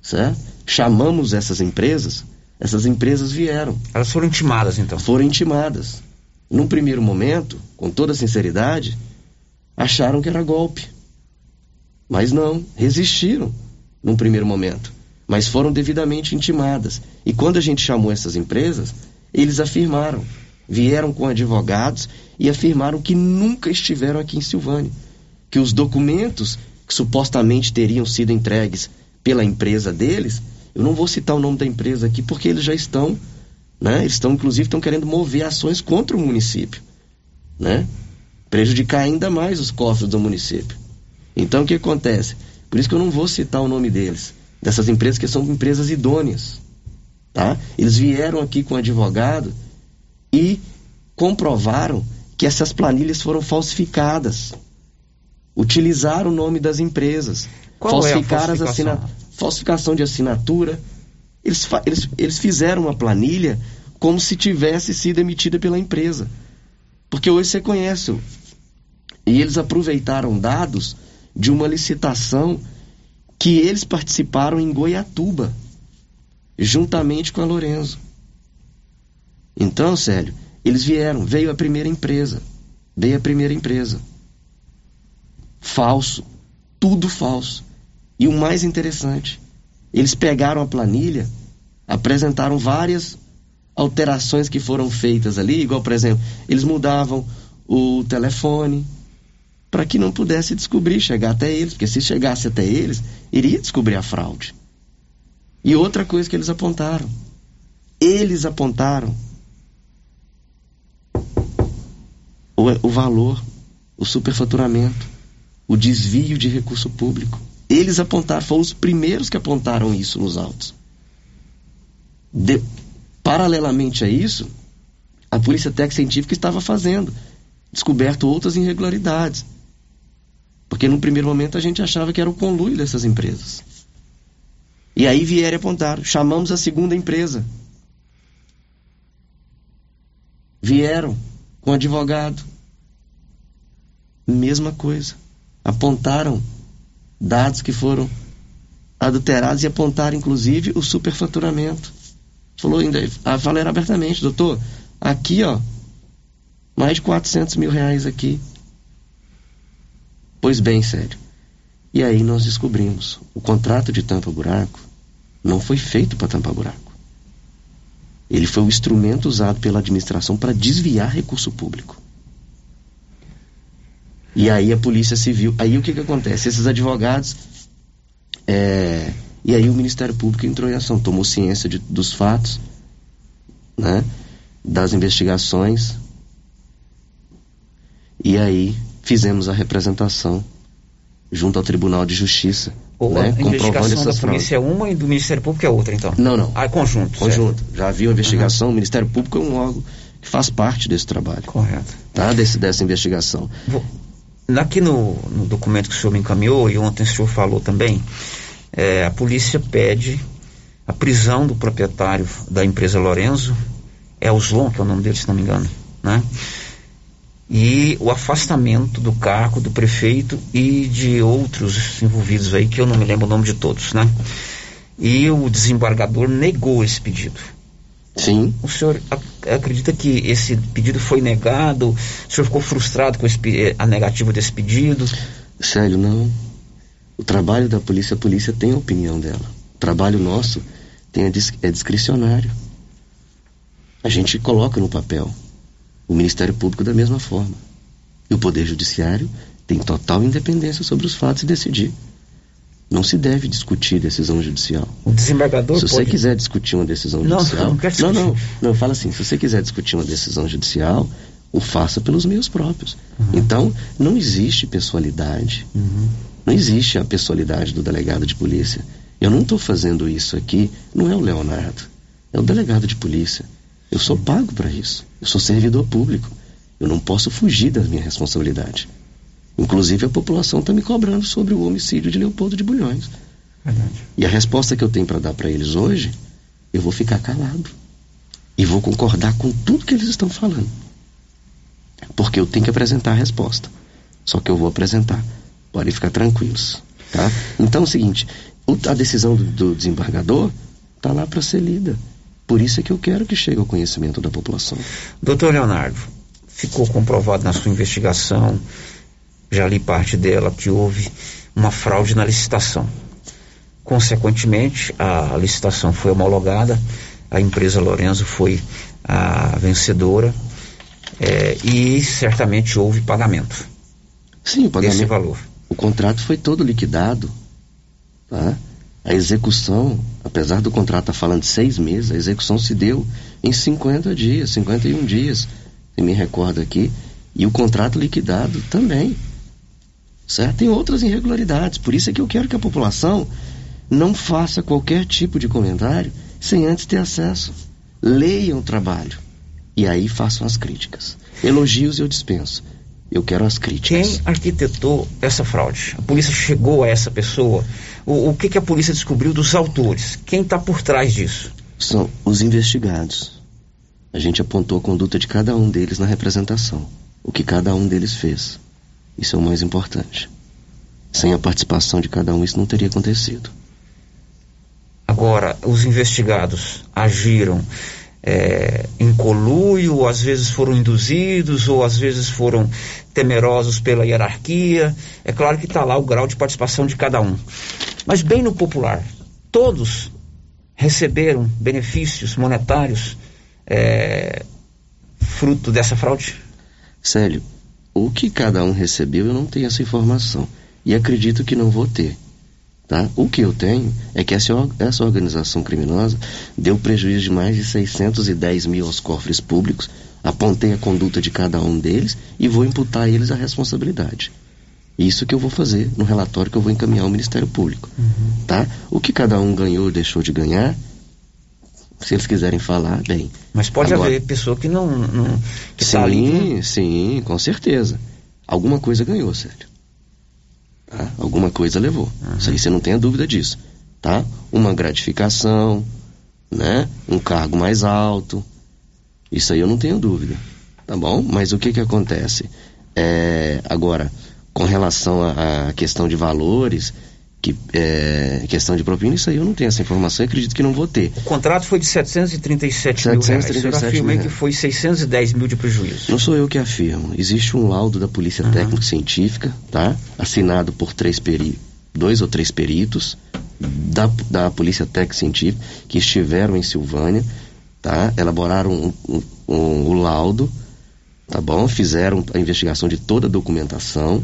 Speaker 19: certo? chamamos essas empresas, essas empresas vieram.
Speaker 8: Elas foram intimadas então?
Speaker 19: Foram intimadas. Num primeiro momento, com toda sinceridade, acharam que era golpe. Mas não, resistiram num primeiro momento. Mas foram devidamente intimadas. E quando a gente chamou essas empresas, eles afirmaram, vieram com advogados e afirmaram que nunca estiveram aqui em Silvânia. Que os documentos que supostamente teriam sido entregues pela empresa deles, eu não vou citar o nome da empresa aqui porque eles já estão, né? Eles estão inclusive estão querendo mover ações contra o município, né? Prejudicar ainda mais os cofres do município. Então o que acontece? Por isso que eu não vou citar o nome deles, dessas empresas que são empresas idôneas, tá? Eles vieram aqui com advogado e comprovaram que essas planilhas foram falsificadas utilizar o nome das empresas,
Speaker 8: Qual
Speaker 19: falsificar
Speaker 8: é
Speaker 19: as
Speaker 8: falsificação?
Speaker 19: assina... falsificação de assinatura. Eles, eles, eles fizeram uma planilha como se tivesse sido emitida pela empresa. Porque hoje você conhece. E eles aproveitaram dados de uma licitação que eles participaram em Goiatuba, juntamente com a Lorenzo. Então, Célio, eles vieram, veio a primeira empresa. Veio a primeira empresa falso, tudo falso. E o mais interessante, eles pegaram a planilha, apresentaram várias alterações que foram feitas ali, igual por exemplo, eles mudavam o telefone para que não pudesse descobrir, chegar até eles, porque se chegasse até eles, iria descobrir a fraude. E outra coisa que eles apontaram, eles apontaram o, o valor, o superfaturamento o desvio de recurso público. Eles apontaram, foram os primeiros que apontaram isso nos autos. De, paralelamente a isso, a Polícia Técnica Científica estava fazendo, descoberto outras irregularidades. Porque no primeiro momento a gente achava que era o conluio dessas empresas. E aí vieram e apontaram, chamamos a segunda empresa. Vieram com advogado. Mesma coisa apontaram dados que foram adulterados e apontaram inclusive o superfaturamento. Falou ainda, falaram abertamente, doutor, aqui ó, mais de 400 mil reais aqui. Pois bem, sério. E aí nós descobrimos, o contrato de tampa-buraco não foi feito para tampa-buraco. Ele foi o instrumento usado pela administração para desviar recurso público. E aí a polícia civil. Aí o que que acontece? Esses advogados. É, e aí o Ministério Público entrou em ação, tomou ciência de, dos fatos, né? Das investigações. E aí fizemos a representação junto ao Tribunal de Justiça.
Speaker 8: Ou
Speaker 19: né?
Speaker 8: a investigação da polícia é uma e do Ministério Público é outra, então?
Speaker 19: Não, não.
Speaker 8: Ah, é conjunto.
Speaker 19: Conjunto.
Speaker 8: certo.
Speaker 19: Já havia uma investigação, o Ministério Público é um órgão que faz parte desse trabalho.
Speaker 8: Correto.
Speaker 19: Tá? Desse, dessa investigação.
Speaker 8: Aqui no, no documento que o senhor me encaminhou, e ontem o senhor falou também, é, a polícia pede a prisão do proprietário da empresa Lorenzo, é que é o nome dele, se não me engano, né? E o afastamento do cargo do prefeito e de outros envolvidos aí, que eu não me lembro o nome de todos, né? E o desembargador negou esse pedido.
Speaker 19: Sim.
Speaker 8: O senhor ac acredita que esse pedido foi negado? O senhor ficou frustrado com esse, a negativa desse pedido?
Speaker 19: Sério, não. O trabalho da polícia, a polícia tem a opinião dela. O trabalho nosso tem é discricionário. A gente coloca no papel. O Ministério Público da mesma forma. E o Poder Judiciário tem total independência sobre os fatos e decidir. Não se deve discutir decisão judicial.
Speaker 8: O desembargador
Speaker 19: Se você
Speaker 8: pode...
Speaker 19: quiser discutir uma decisão
Speaker 8: Não,
Speaker 19: judicial.
Speaker 8: não quero discutir.
Speaker 19: não, não, não, fala assim, se você quiser discutir uma decisão judicial, o faça pelos meios próprios.
Speaker 8: Uhum.
Speaker 19: Então, não existe pessoalidade.
Speaker 8: Uhum.
Speaker 19: Não existe a pessoalidade do delegado de polícia. Eu não estou fazendo isso aqui, não é o Leonardo, é o delegado de polícia. Eu sou pago para isso. Eu sou servidor público. Eu não posso fugir da minha responsabilidade. Inclusive, a população está me cobrando sobre o homicídio de Leopoldo de Bulhões.
Speaker 8: Verdade.
Speaker 19: E a resposta que eu tenho para dar para eles hoje, eu vou ficar calado. E vou concordar com tudo que eles estão falando. Porque eu tenho que apresentar a resposta. Só que eu vou apresentar. Podem ficar tranquilos. Tá? Então é o seguinte: a decisão do, do desembargador está lá para ser lida. Por isso é que eu quero que chegue ao conhecimento da população.
Speaker 8: Doutor Leonardo, ficou comprovado na sua investigação, já li parte dela, que houve uma fraude na licitação. Consequentemente, a licitação foi homologada, a empresa Lorenzo foi a vencedora é, e certamente houve pagamento.
Speaker 19: Sim, o pagamento.
Speaker 8: Desse valor.
Speaker 19: O contrato foi todo liquidado. Tá? A execução, apesar do contrato estar tá falando de seis meses, a execução se deu em 50 dias, 51 dias, se me recordo aqui, e o contrato liquidado também. Certo? Tem outras irregularidades, por isso é que eu quero que a população não faça qualquer tipo de comentário sem antes ter acesso. Leiam o trabalho e aí façam as críticas. Elogios eu dispenso. Eu quero as críticas.
Speaker 8: Quem arquitetou essa fraude? A polícia chegou a essa pessoa? O, o que, que a polícia descobriu dos autores? Quem está por trás disso?
Speaker 19: São os investigados. A gente apontou a conduta de cada um deles na representação. O que cada um deles fez. Isso é o mais importante. Sem a participação de cada um, isso não teria acontecido.
Speaker 8: Agora, os investigados agiram é, em coluio, ou às vezes foram induzidos, ou às vezes foram temerosos pela hierarquia. É claro que está lá o grau de participação de cada um. Mas, bem no popular, todos receberam benefícios monetários é, fruto dessa fraude?
Speaker 19: Célio, o que cada um recebeu eu não tenho essa informação. E acredito que não vou ter. Tá? O que eu tenho é que essa, essa organização criminosa deu prejuízo de mais de 610 mil aos cofres públicos, apontei a conduta de cada um deles e vou imputar a eles a responsabilidade. Isso que eu vou fazer no relatório que eu vou encaminhar ao Ministério Público. Uhum. Tá? O que cada um ganhou ou deixou de ganhar, se eles quiserem falar, bem.
Speaker 8: Mas pode Agora, haver pessoa que não. não que
Speaker 19: sim, tá ali... sim, com certeza. Alguma coisa ganhou, Sérgio. Tá? Alguma coisa levou. Uhum. Isso aí você não tenha dúvida disso. Tá? Uma gratificação, né? Um cargo mais alto. Isso aí eu não tenho dúvida. Tá bom? Mas o que que acontece? É, agora, com relação à questão de valores, que é, questão de propina, isso aí eu não tenho essa informação e acredito que não vou ter.
Speaker 8: O contrato foi de 737, 737 mil reais. Eu afirmei que foi 610 mil de prejuízo.
Speaker 19: Não sou eu que afirmo. Existe um laudo da Polícia uhum. Técnico Científica, tá? Assinado por três peri dois ou três peritos da, da Polícia Técnico Científica que estiveram em Silvânia, tá? Elaboraram um, um, um, um laudo, tá bom? Fizeram a investigação de toda a documentação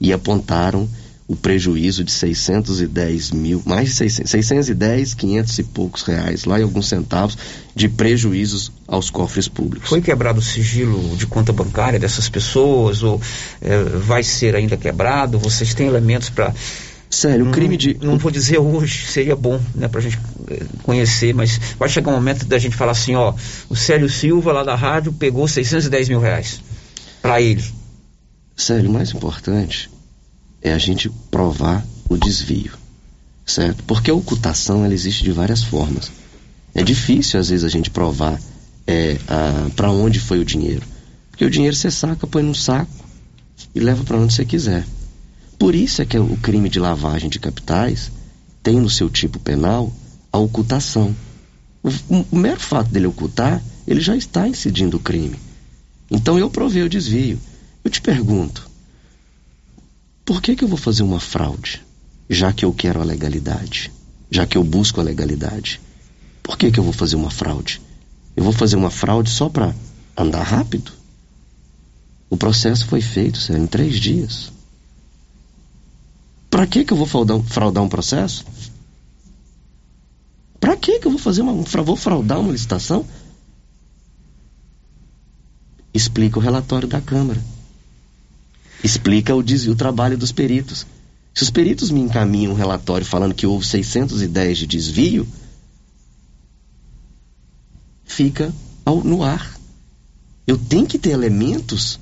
Speaker 19: e apontaram o prejuízo de 610 mil, mais de 600, 610, 500 e poucos reais, lá e alguns centavos, de prejuízos aos cofres públicos.
Speaker 8: Foi quebrado o sigilo de conta bancária dessas pessoas, ou é, vai ser ainda quebrado? Vocês têm elementos para.
Speaker 19: Sério, o crime de.
Speaker 8: Não vou dizer hoje, seria bom, né, pra gente eh, conhecer, mas vai chegar um momento da gente falar assim: ó, o Célio Silva lá da rádio pegou 610 mil reais para ele.
Speaker 19: Sério, o mais importante é a gente provar o desvio, certo? Porque a ocultação ela existe de várias formas. É difícil às vezes a gente provar é, para onde foi o dinheiro, porque o dinheiro você saca, põe num saco e leva para onde você quiser. Por isso é que o crime de lavagem de capitais tem no seu tipo penal a ocultação. O, o mero fato dele ocultar, ele já está incidindo o crime. Então eu provei o desvio. Eu te pergunto, por que, que eu vou fazer uma fraude? Já que eu quero a legalidade, já que eu busco a legalidade. Por que, que eu vou fazer uma fraude? Eu vou fazer uma fraude só para andar rápido? O processo foi feito, sério, em três dias. Para que, que eu vou fraudar, fraudar um processo? Para que, que eu vou fazer uma. Vou fraudar uma licitação? Explica o relatório da Câmara explica o o trabalho dos peritos. Se os peritos me encaminham um relatório falando que houve 610 de desvio, fica ao, no ar. Eu tenho que ter elementos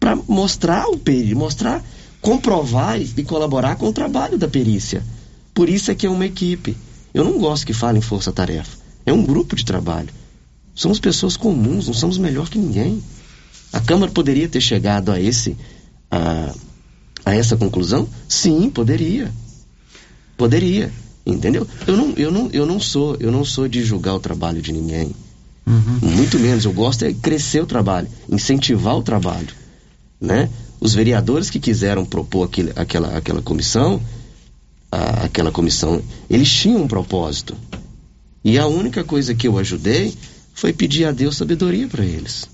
Speaker 19: para mostrar o perito, mostrar, comprovar e colaborar com o trabalho da perícia. Por isso é que é uma equipe. Eu não gosto que falem força-tarefa. É um grupo de trabalho. Somos pessoas comuns, não somos melhor que ninguém. A Câmara poderia ter chegado a esse a, a essa conclusão? Sim, poderia. Poderia, entendeu? Eu não, eu não, eu não sou, eu não sou de julgar o trabalho de ninguém. Uhum. Muito menos. Eu gosto é crescer o trabalho, incentivar o trabalho, né? Os vereadores que quiseram propor aquele, aquela, aquela comissão, a, aquela comissão, eles tinham um propósito. E a única coisa que eu ajudei foi pedir a Deus sabedoria para eles.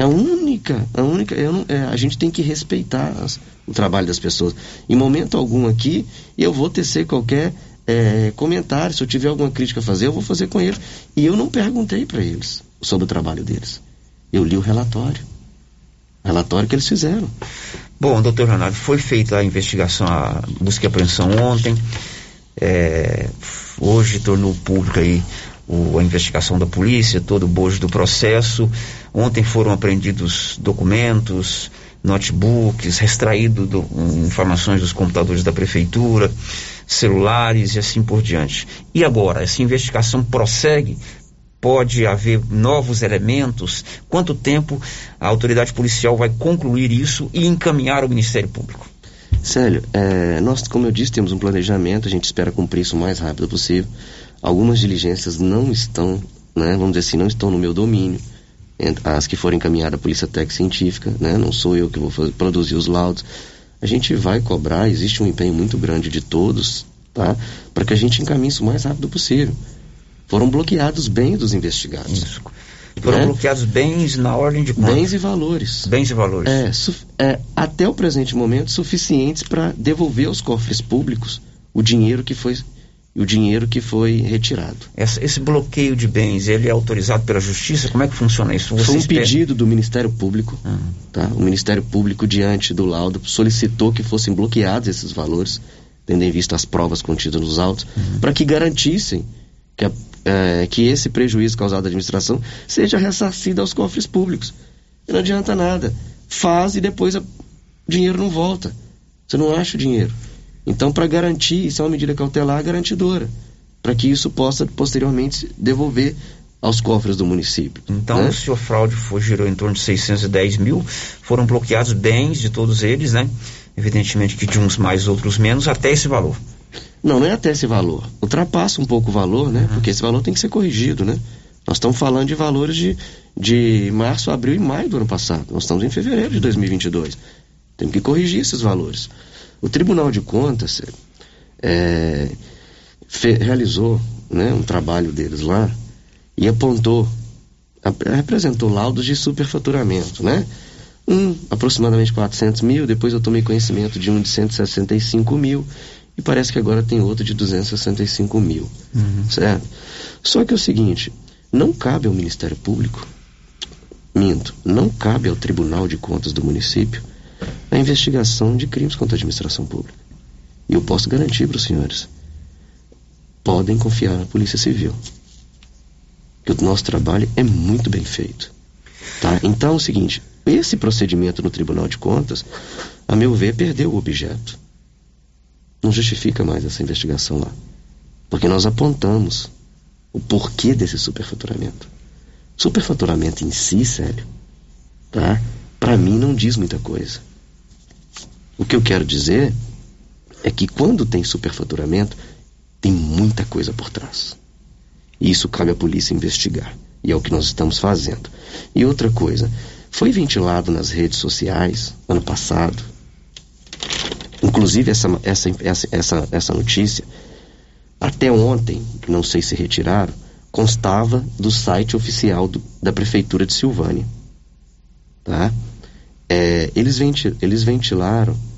Speaker 19: É a única, a única, não, é, a gente tem que respeitar as, o trabalho das pessoas. Em momento algum aqui, eu vou tecer qualquer é, comentário, se eu tiver alguma crítica a fazer, eu vou fazer com eles. E eu não perguntei para eles sobre o trabalho deles. Eu li o relatório. Relatório que eles fizeram.
Speaker 8: Bom, doutor Ronaldo, foi feita a investigação, a busca e apreensão ontem. É, hoje tornou público aí o, a investigação da polícia, todo o bojo do processo. Ontem foram apreendidos documentos, notebooks, extraído do, um, informações dos computadores da prefeitura, celulares e assim por diante. E agora, essa investigação prossegue? Pode haver novos elementos? Quanto tempo a autoridade policial vai concluir isso e encaminhar ao Ministério Público?
Speaker 19: Célio, é, nós, como eu disse, temos um planejamento, a gente espera cumprir isso o mais rápido possível. Algumas diligências não estão, né, vamos dizer assim, não estão no meu domínio. As que forem encaminhadas à Polícia Técnica Científica, né, não sou eu que vou fazer, produzir os laudos. A gente vai cobrar, existe um empenho muito grande de todos, tá? Para que a gente encaminhe isso o mais rápido possível. Foram bloqueados bens dos investigados. Isso.
Speaker 8: Foram né? bloqueados bens na ordem de
Speaker 19: conta. Bens e valores.
Speaker 8: Bens e valores.
Speaker 19: É, é até o presente momento suficientes para devolver aos cofres públicos o dinheiro que foi o dinheiro que foi retirado.
Speaker 8: Esse, esse, bloqueio de bens, ele é autorizado pela Justiça? Como é que funciona isso?
Speaker 19: Você foi um pedido do Ministério Público. Uhum. Tá? O Ministério Público, diante do laudo, solicitou que fossem bloqueados esses valores, tendo em vista as provas contidas nos autos, uhum. para que garantissem que, a, é, que esse prejuízo causado à administração seja ressarcido aos cofres públicos. Não adianta nada. Faz e depois o dinheiro não volta. Você não acha o dinheiro. Então, para garantir, isso é uma medida cautelar garantidora, para que isso possa posteriormente devolver aos cofres do município.
Speaker 8: Então, né? se a fraude for, girou em torno de 610 mil, foram bloqueados bens de todos eles, né? Evidentemente que de uns mais, outros menos, até esse valor.
Speaker 19: Não, não é até esse valor. Ultrapassa um pouco o valor, né? Uhum. Porque esse valor tem que ser corrigido, né? Nós estamos falando de valores de, de março, abril e maio do ano passado. Nós estamos em fevereiro de 2022. Temos que corrigir esses valores. O Tribunal de Contas é, fe, realizou né, um trabalho deles lá e apontou, representou laudos de superfaturamento, né? Um, aproximadamente 400 mil, depois eu tomei conhecimento de um de 165 mil e parece que agora tem outro de 265 mil, uhum. certo? Só que é o seguinte, não cabe ao Ministério Público, minto, não cabe ao Tribunal de Contas do município a investigação de crimes contra a administração pública. E eu posso garantir para os senhores: podem confiar na Polícia Civil. Que o nosso trabalho é muito bem feito. Tá? Então é o seguinte: esse procedimento no Tribunal de Contas, a meu ver, perdeu o objeto. Não justifica mais essa investigação lá. Porque nós apontamos o porquê desse superfaturamento. Superfaturamento em si, sério, tá? Para mim não diz muita coisa. O que eu quero dizer é que quando tem superfaturamento, tem muita coisa por trás. E isso cabe à polícia investigar. E é o que nós estamos fazendo. E outra coisa, foi ventilado nas redes sociais ano passado, inclusive essa, essa, essa, essa, notícia, até ontem, não sei se retiraram, constava do site oficial do, da Prefeitura de Silvânia. Tá? É, eles, eles ventilaram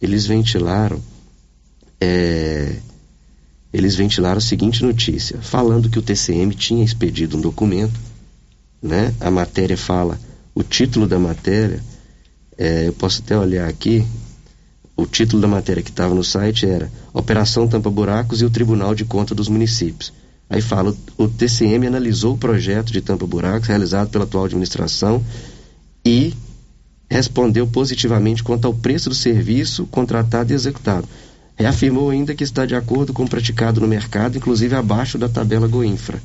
Speaker 19: eles ventilaram é, eles ventilaram a seguinte notícia, falando que o TCM tinha expedido um documento, né? A matéria fala, o título da matéria, é, eu posso até olhar aqui, o título da matéria que estava no site era Operação Tampa Buracos e o Tribunal de Conta dos Municípios. Aí fala, o TCM analisou o projeto de tampa buracos realizado pela atual administração e respondeu positivamente quanto ao preço do serviço contratado e executado. Reafirmou ainda que está de acordo com o praticado no mercado, inclusive abaixo da tabela Goinfra.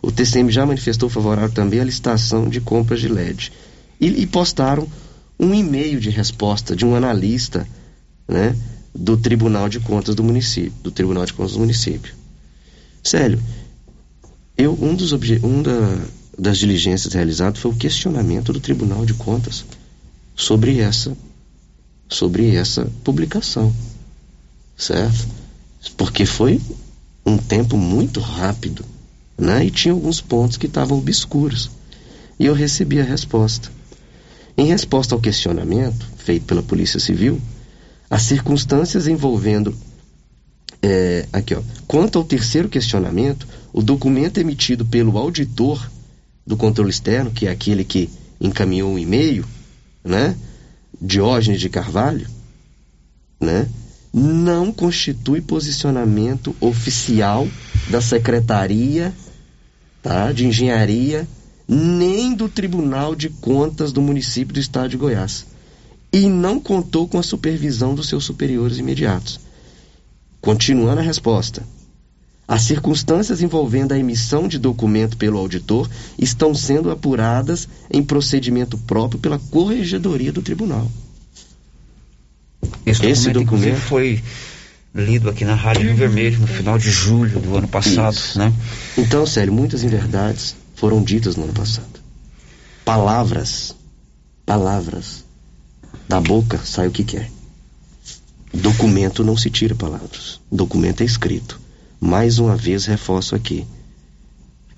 Speaker 19: O TCM já manifestou favorável também à licitação de compras de LED. E, e postaram um e-mail de resposta de um analista né, do Tribunal de Contas do município, do Tribunal de Contas do município. Sério, eu, um, dos um da, das diligências realizadas foi o questionamento do Tribunal de Contas sobre essa, sobre essa publicação, certo? Porque foi um tempo muito rápido, né? E tinha alguns pontos que estavam obscuros. E eu recebi a resposta. Em resposta ao questionamento feito pela Polícia Civil, as circunstâncias envolvendo. É, aqui, ó. Quanto ao terceiro questionamento, o documento emitido pelo auditor do controle externo, que é aquele que encaminhou o e-mail, né? Diógenes de Carvalho, né? Não constitui posicionamento oficial da Secretaria tá, de Engenharia nem do Tribunal de Contas do município do estado de Goiás e não contou com a supervisão dos seus superiores imediatos. Continuando a resposta. As circunstâncias envolvendo a emissão de documento pelo auditor estão sendo apuradas em procedimento próprio pela corregedoria do tribunal.
Speaker 8: Esse, Esse documento, documento foi lido aqui na Rádio Rio Vermelho no final de julho do ano passado, Isso. né?
Speaker 19: Então, Célio, muitas inverdades foram ditas no ano passado. Palavras, palavras da boca sai o que quer. Documento não se tira palavras. Documento é escrito. Mais uma vez reforço aqui.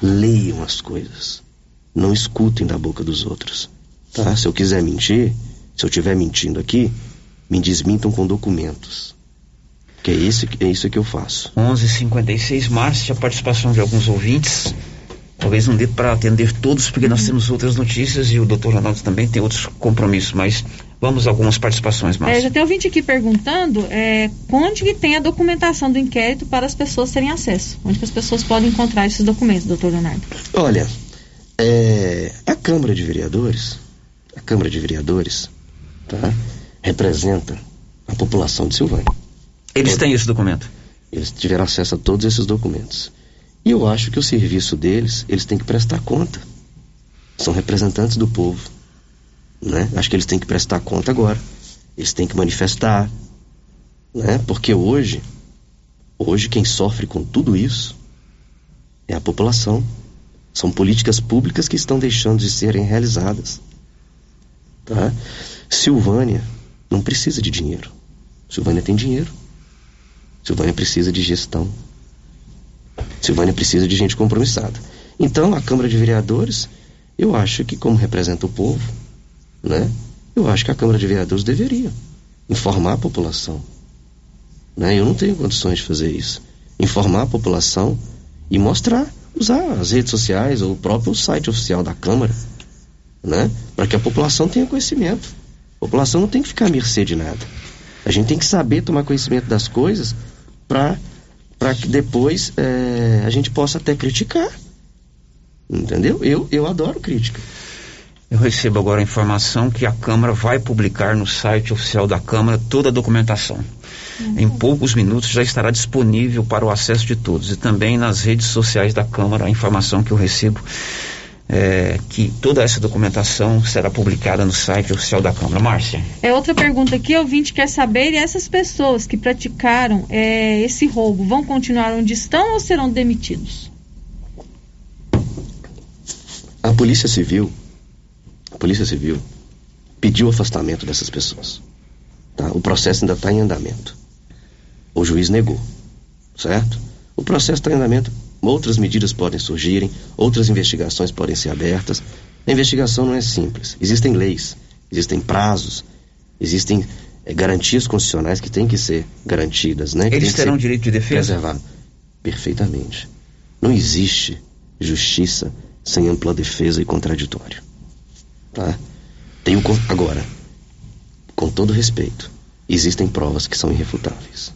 Speaker 19: Leiam as coisas. Não escutem da boca dos outros. Tá? Se eu quiser mentir, se eu estiver mentindo aqui, me desmintam com documentos. Que é isso, é isso que eu faço.
Speaker 8: 11:56 Márcio, a participação de alguns ouvintes. Talvez não dê para atender todos, porque nós temos outras notícias e o doutor Ronaldo também tem outros compromissos, mas Vamos a algumas participações, mais.
Speaker 18: É, já tem ouvinte aqui perguntando é, onde que tem a documentação do inquérito para as pessoas terem acesso. Onde que as pessoas podem encontrar esses documentos, doutor Leonardo?
Speaker 19: Olha, é, a Câmara de Vereadores, a Câmara de Vereadores, tá, representa a população de Silvânia.
Speaker 8: Eles têm esse documento?
Speaker 19: Eles tiveram acesso a todos esses documentos. E eu acho que o serviço deles, eles têm que prestar conta. São representantes do povo né? Acho que eles têm que prestar conta agora. Eles têm que manifestar, né? Porque hoje, hoje quem sofre com tudo isso é a população. São políticas públicas que estão deixando de serem realizadas. Tá? Silvânia não precisa de dinheiro. Silvânia tem dinheiro. Silvânia precisa de gestão. Silvânia precisa de gente compromissada. Então, a Câmara de Vereadores, eu acho que, como representa o povo, né? Eu acho que a Câmara de Vereadores deveria informar a população. Né? Eu não tenho condições de fazer isso. Informar a população e mostrar, usar as redes sociais ou o próprio site oficial da Câmara, né? Para que a população tenha conhecimento. A população não tem que ficar à mercê de nada. A gente tem que saber tomar conhecimento das coisas para para que depois é, a gente possa até criticar. Entendeu? Eu, eu adoro crítica.
Speaker 8: Eu recebo agora a informação que a Câmara vai publicar no site oficial da Câmara toda a documentação. Uhum. Em poucos minutos já estará disponível para o acesso de todos. E também nas redes sociais da Câmara a informação que eu recebo é, que toda essa documentação será publicada no site oficial da Câmara. Márcia.
Speaker 18: É outra pergunta aqui, o ouvinte quer saber, e essas pessoas que praticaram é, esse roubo vão continuar onde estão ou serão demitidos?
Speaker 19: A Polícia Civil Polícia Civil pediu o afastamento dessas pessoas. Tá? O processo ainda está em andamento. O juiz negou, certo? O processo está em andamento. Outras medidas podem surgirem, outras investigações podem ser abertas. A investigação não é simples. Existem leis, existem prazos, existem é, garantias constitucionais que têm que ser garantidas, né?
Speaker 8: Eles terão direito de defesa?
Speaker 19: Preservado. Perfeitamente. Não existe justiça sem ampla defesa e contraditório. Tá? Tenho agora, com todo respeito, existem provas que são irrefutáveis.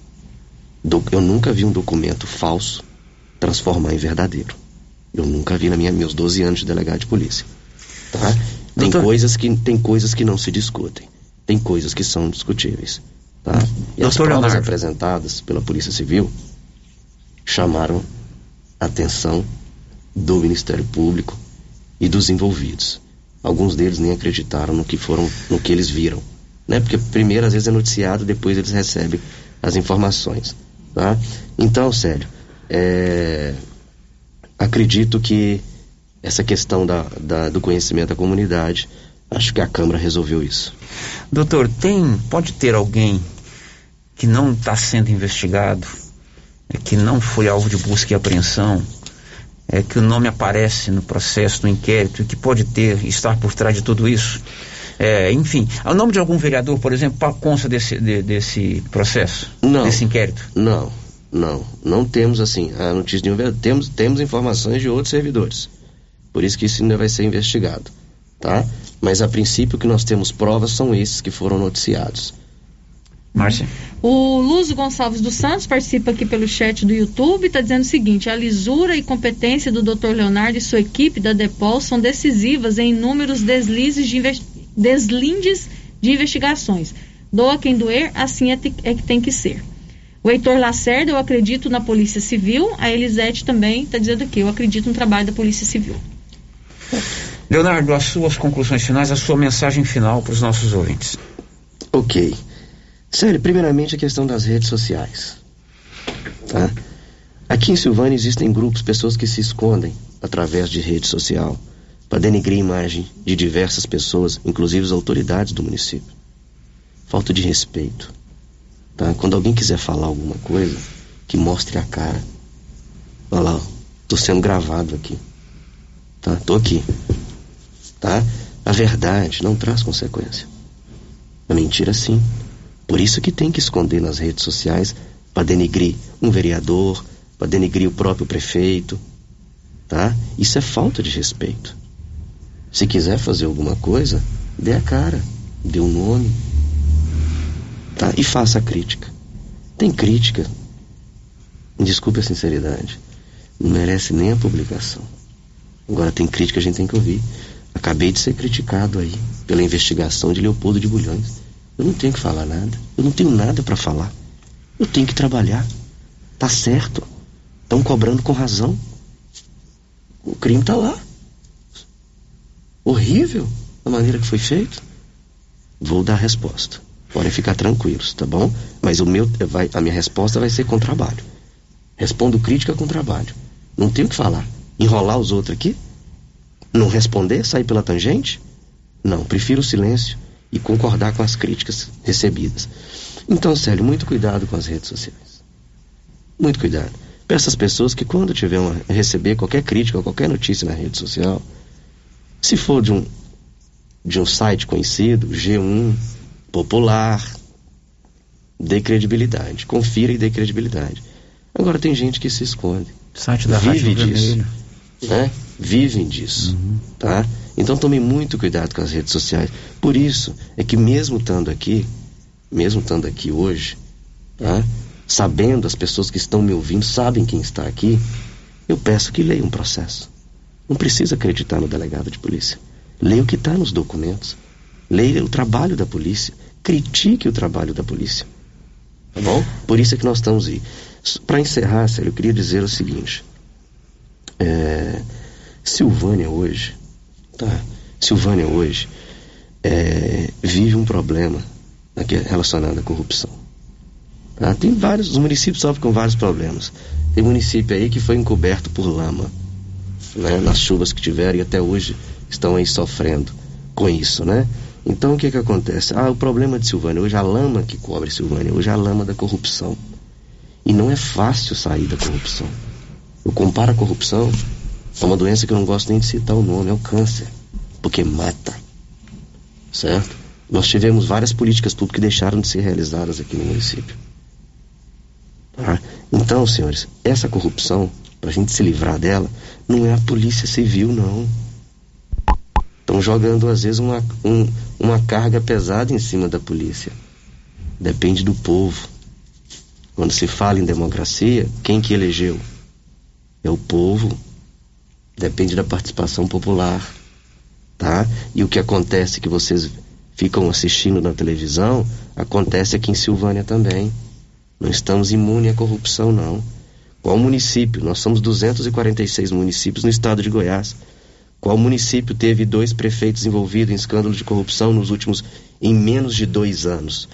Speaker 19: Eu nunca vi um documento falso transformar em verdadeiro. Eu nunca vi na minha meus 12 anos de delegado de polícia. Tá? Tem Doutor... coisas que tem coisas que não se discutem. Tem coisas que são discutíveis. Tá? E Doutor as provas Leonardo. apresentadas pela Polícia Civil chamaram atenção do Ministério Público e dos envolvidos. Alguns deles nem acreditaram no que foram, no que eles viram, né? Porque primeiro às vezes é noticiado, depois eles recebem as informações, tá? Então, sério, é, acredito que essa questão da, da, do conhecimento da comunidade, acho que a Câmara resolveu isso.
Speaker 8: Doutor, tem, pode ter alguém que não está sendo investigado, é, que não foi alvo de busca e apreensão, é, que o nome aparece no processo, no inquérito, e que pode ter, estar por trás de tudo isso? É, enfim, o nome de algum vereador, por exemplo, consta desse, de, desse processo?
Speaker 19: Não.
Speaker 8: Desse inquérito?
Speaker 19: Não, não. Não temos assim a notícia de um vereador. Temos, temos informações de outros servidores. Por isso que isso ainda vai ser investigado. Tá? Mas a princípio que nós temos provas são esses que foram noticiados.
Speaker 8: Márcia.
Speaker 18: O Luzo Gonçalves dos Santos participa aqui pelo chat do YouTube e está dizendo o seguinte: a lisura e competência do Dr. Leonardo e sua equipe da DEPOL são decisivas em inúmeros deslizes de deslindes de investigações. Doa quem doer, assim é, é que tem que ser. O Heitor Lacerda, eu acredito na Polícia Civil. A Elisete também está dizendo aqui, eu acredito no trabalho da Polícia Civil.
Speaker 8: Leonardo, as suas conclusões finais, a sua mensagem final para os nossos ouvintes.
Speaker 19: Ok. Sério, primeiramente a questão das redes sociais. Tá? Aqui em Silvânia existem grupos, pessoas que se escondem através de rede social para denegrir a imagem de diversas pessoas, inclusive as autoridades do município. Falta de respeito. Tá? Quando alguém quiser falar alguma coisa, que mostre a cara. Olha lá, estou sendo gravado aqui. Tá? Tô aqui. Tá? A verdade não traz consequência. A mentira sim. Por isso que tem que esconder nas redes sociais para denegrir um vereador, para denegrir o próprio prefeito, tá? Isso é falta de respeito. Se quiser fazer alguma coisa, dê a cara, dê o um nome, tá? E faça a crítica. Tem crítica, desculpe a sinceridade, não merece nem a publicação. Agora tem crítica a gente tem que ouvir. Acabei de ser criticado aí pela investigação de Leopoldo de Bulhões. Eu não tenho que falar nada. Eu não tenho nada para falar. Eu tenho que trabalhar. Tá certo. Estão cobrando com razão. O crime tá lá. Horrível a maneira que foi feito. Vou dar a resposta. Podem ficar tranquilos, tá bom? Mas o meu, vai, a minha resposta vai ser com trabalho. Respondo crítica com trabalho. Não tenho o que falar. Enrolar os outros aqui? Não responder? Sair pela tangente? Não, prefiro o silêncio e concordar com as críticas recebidas. Então, Célio, muito cuidado com as redes sociais. Muito cuidado. Peço às pessoas que quando tiver uma, receber qualquer crítica ou qualquer notícia na rede social, se for de um, de um site conhecido, G1, popular, dê credibilidade. Confira e dê credibilidade. Agora tem gente que se esconde.
Speaker 8: Site da
Speaker 19: Vive
Speaker 8: Rádio
Speaker 19: disso.
Speaker 8: Vermelho.
Speaker 19: Né? Vivem disso.
Speaker 8: Uhum.
Speaker 19: Tá? Então tome muito cuidado com as redes sociais. Por isso é que mesmo estando aqui, mesmo estando aqui hoje, tá? sabendo as pessoas que estão me ouvindo, sabem quem está aqui, eu peço que leiam um processo. Não precisa acreditar no delegado de polícia. Leia o que está nos documentos. Leia o trabalho da polícia. Critique o trabalho da polícia. Tá bom? Por isso é que nós estamos aí. Para encerrar, Célio, eu queria dizer o seguinte. É, Silvânia hoje, tá? Silvânia hoje é, vive um problema relacionado à corrupção. Tá? Tem vários, os municípios sofrem com vários problemas. Tem município aí que foi encoberto por lama, né? Nas chuvas que tiveram e até hoje estão aí sofrendo com isso, né? Então o que que acontece? Ah, o problema de Silvânia hoje a lama que cobre Silvânia hoje é a lama da corrupção. E não é fácil sair da corrupção. Eu comparo a corrupção a uma doença que eu não gosto nem de citar o nome, é o câncer, porque mata. Certo? Nós tivemos várias políticas públicas que deixaram de ser realizadas aqui no município. Tá? Então, senhores, essa corrupção, para a gente se livrar dela, não é a polícia civil, não. Estão jogando, às vezes, uma, um, uma carga pesada em cima da polícia. Depende do povo. Quando se fala em democracia, quem que elegeu? É o povo. Depende da participação popular. Tá? E o que acontece que vocês ficam assistindo na televisão, acontece aqui em Silvânia também. Não estamos imunes à corrupção, não. Qual município? Nós somos 246 municípios no estado de Goiás. Qual município teve dois prefeitos envolvidos em escândalo de corrupção nos últimos, em menos de dois anos?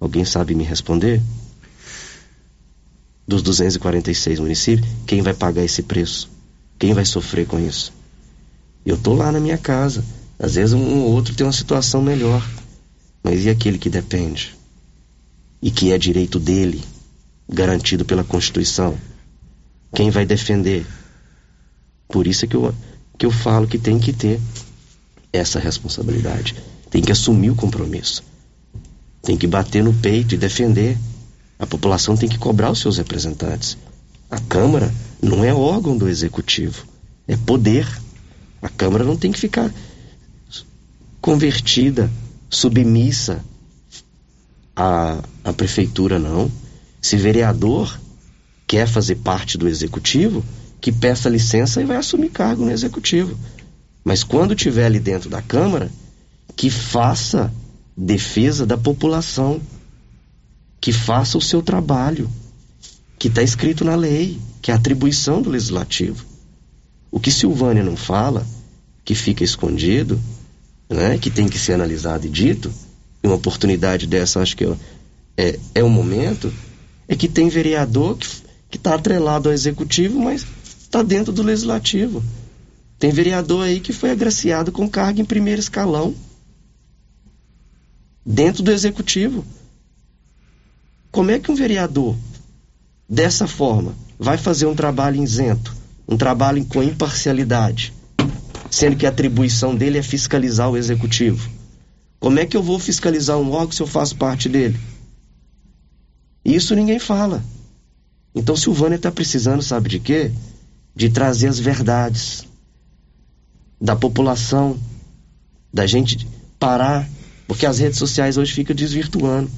Speaker 19: Alguém sabe me responder? Dos 246 municípios, quem vai pagar esse preço? Quem vai sofrer com isso? Eu tô lá na minha casa. Às vezes um ou outro tem uma situação melhor. Mas e aquele que depende? E que é direito dele, garantido pela Constituição? Quem vai defender? Por isso é que eu, que eu falo que tem que ter essa responsabilidade. Tem que assumir o compromisso. Tem que bater no peito e defender. A população tem que cobrar os seus representantes. A Câmara não é órgão do Executivo, é poder. A Câmara não tem que ficar convertida, submissa à, à prefeitura, não. Se vereador quer fazer parte do executivo, que peça licença e vai assumir cargo no executivo. Mas quando tiver ali dentro da Câmara, que faça defesa da população, que faça o seu trabalho, que está escrito na lei, que é a atribuição do legislativo. O que Silvânia não fala, que fica escondido, né, que tem que ser analisado e dito, e uma oportunidade dessa acho que é, é o momento, é que tem vereador que está atrelado ao executivo, mas está dentro do legislativo. Tem vereador aí que foi agraciado com cargo em primeiro escalão, dentro do executivo. Como é que um vereador, dessa forma, vai fazer um trabalho isento, um trabalho com imparcialidade? sendo que a atribuição dele é fiscalizar o executivo. Como é que eu vou fiscalizar um órgão se eu faço parte dele? Isso ninguém fala. Então Silvânia está precisando, sabe de quê? De trazer as verdades da população, da gente parar, porque as redes sociais hoje ficam desvirtuando.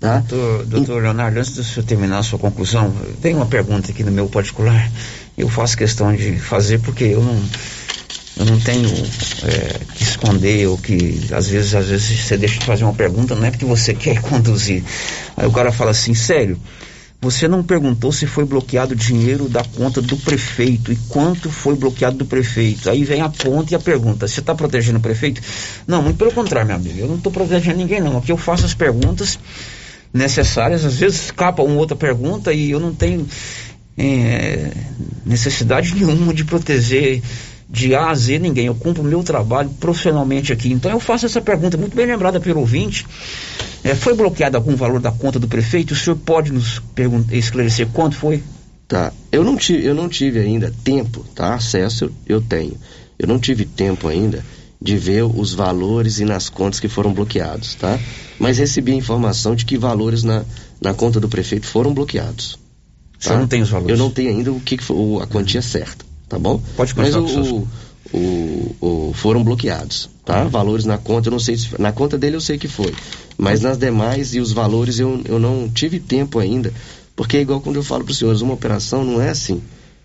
Speaker 19: Tá?
Speaker 8: Doutor, doutor Leonardo, antes de você terminar a sua conclusão, tem uma pergunta aqui no meu particular. Eu faço questão de fazer porque eu não eu não tenho é, que esconder ou que às vezes às vezes você deixa de fazer uma pergunta não é porque você quer conduzir aí o cara fala assim sério você não perguntou se foi bloqueado dinheiro da conta do prefeito e quanto foi bloqueado do prefeito. Aí vem a ponta e a pergunta: você está protegendo o prefeito? Não, muito pelo contrário, meu amigo. Eu não estou protegendo ninguém, não. Aqui eu faço as perguntas necessárias. Às vezes escapa uma outra pergunta e eu não tenho é, necessidade nenhuma de proteger de A a Z ninguém. Eu cumpro o meu trabalho profissionalmente aqui. Então eu faço essa pergunta, muito bem lembrada pelo ouvinte. É, foi bloqueado algum valor da conta do prefeito? O senhor pode nos esclarecer quanto foi?
Speaker 19: Tá. Eu não tive, eu não tive ainda tempo, tá? Acesso eu, eu tenho. Eu não tive tempo ainda de ver os valores e nas contas que foram bloqueados, tá? Mas recebi a informação de que valores na, na conta do prefeito foram bloqueados.
Speaker 8: Tá? Senhor não tem os valores?
Speaker 19: Eu não tenho ainda o que, o, a quantia certa tá bom?
Speaker 8: Pode
Speaker 19: Mas o, o, o, o, foram bloqueados, tá? Uhum. Valores na conta, eu não sei se, na conta dele eu sei que foi, mas nas demais e os valores eu, eu não tive tempo ainda, porque é igual quando eu falo para os senhores, uma operação não é assim.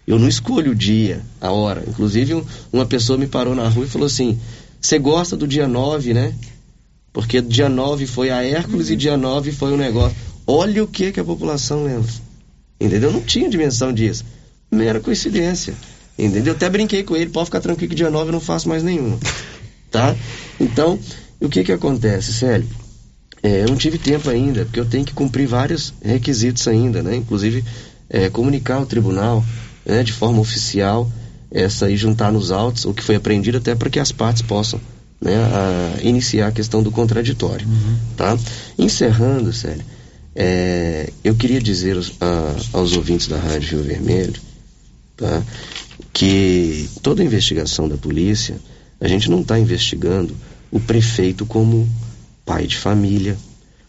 Speaker 19: Eu não escolho o dia, a hora. Inclusive, um, uma pessoa me parou na rua e falou assim: Você gosta do dia 9, né? Porque dia 9 foi a Hércules uhum. e dia 9 foi o negócio. Olha o que, que a população lembra. Entendeu? Eu não tinha dimensão disso. Mera coincidência. Entendeu? Eu até brinquei com ele, pode ficar tranquilo que dia 9 eu não faço mais nenhuma. Tá? Então, o que que acontece, Célio? É, eu não tive tempo ainda, porque eu tenho que cumprir vários requisitos ainda, né? Inclusive, é, comunicar ao tribunal, né, de forma oficial, essa e juntar nos autos o que foi apreendido até para que as partes possam né, a, iniciar a questão do contraditório. Uhum. Tá? Encerrando, Célio, é, eu queria dizer aos, a, aos ouvintes da Rádio Rio Vermelho tá, que toda investigação da polícia, a gente não está investigando o prefeito como pai de família,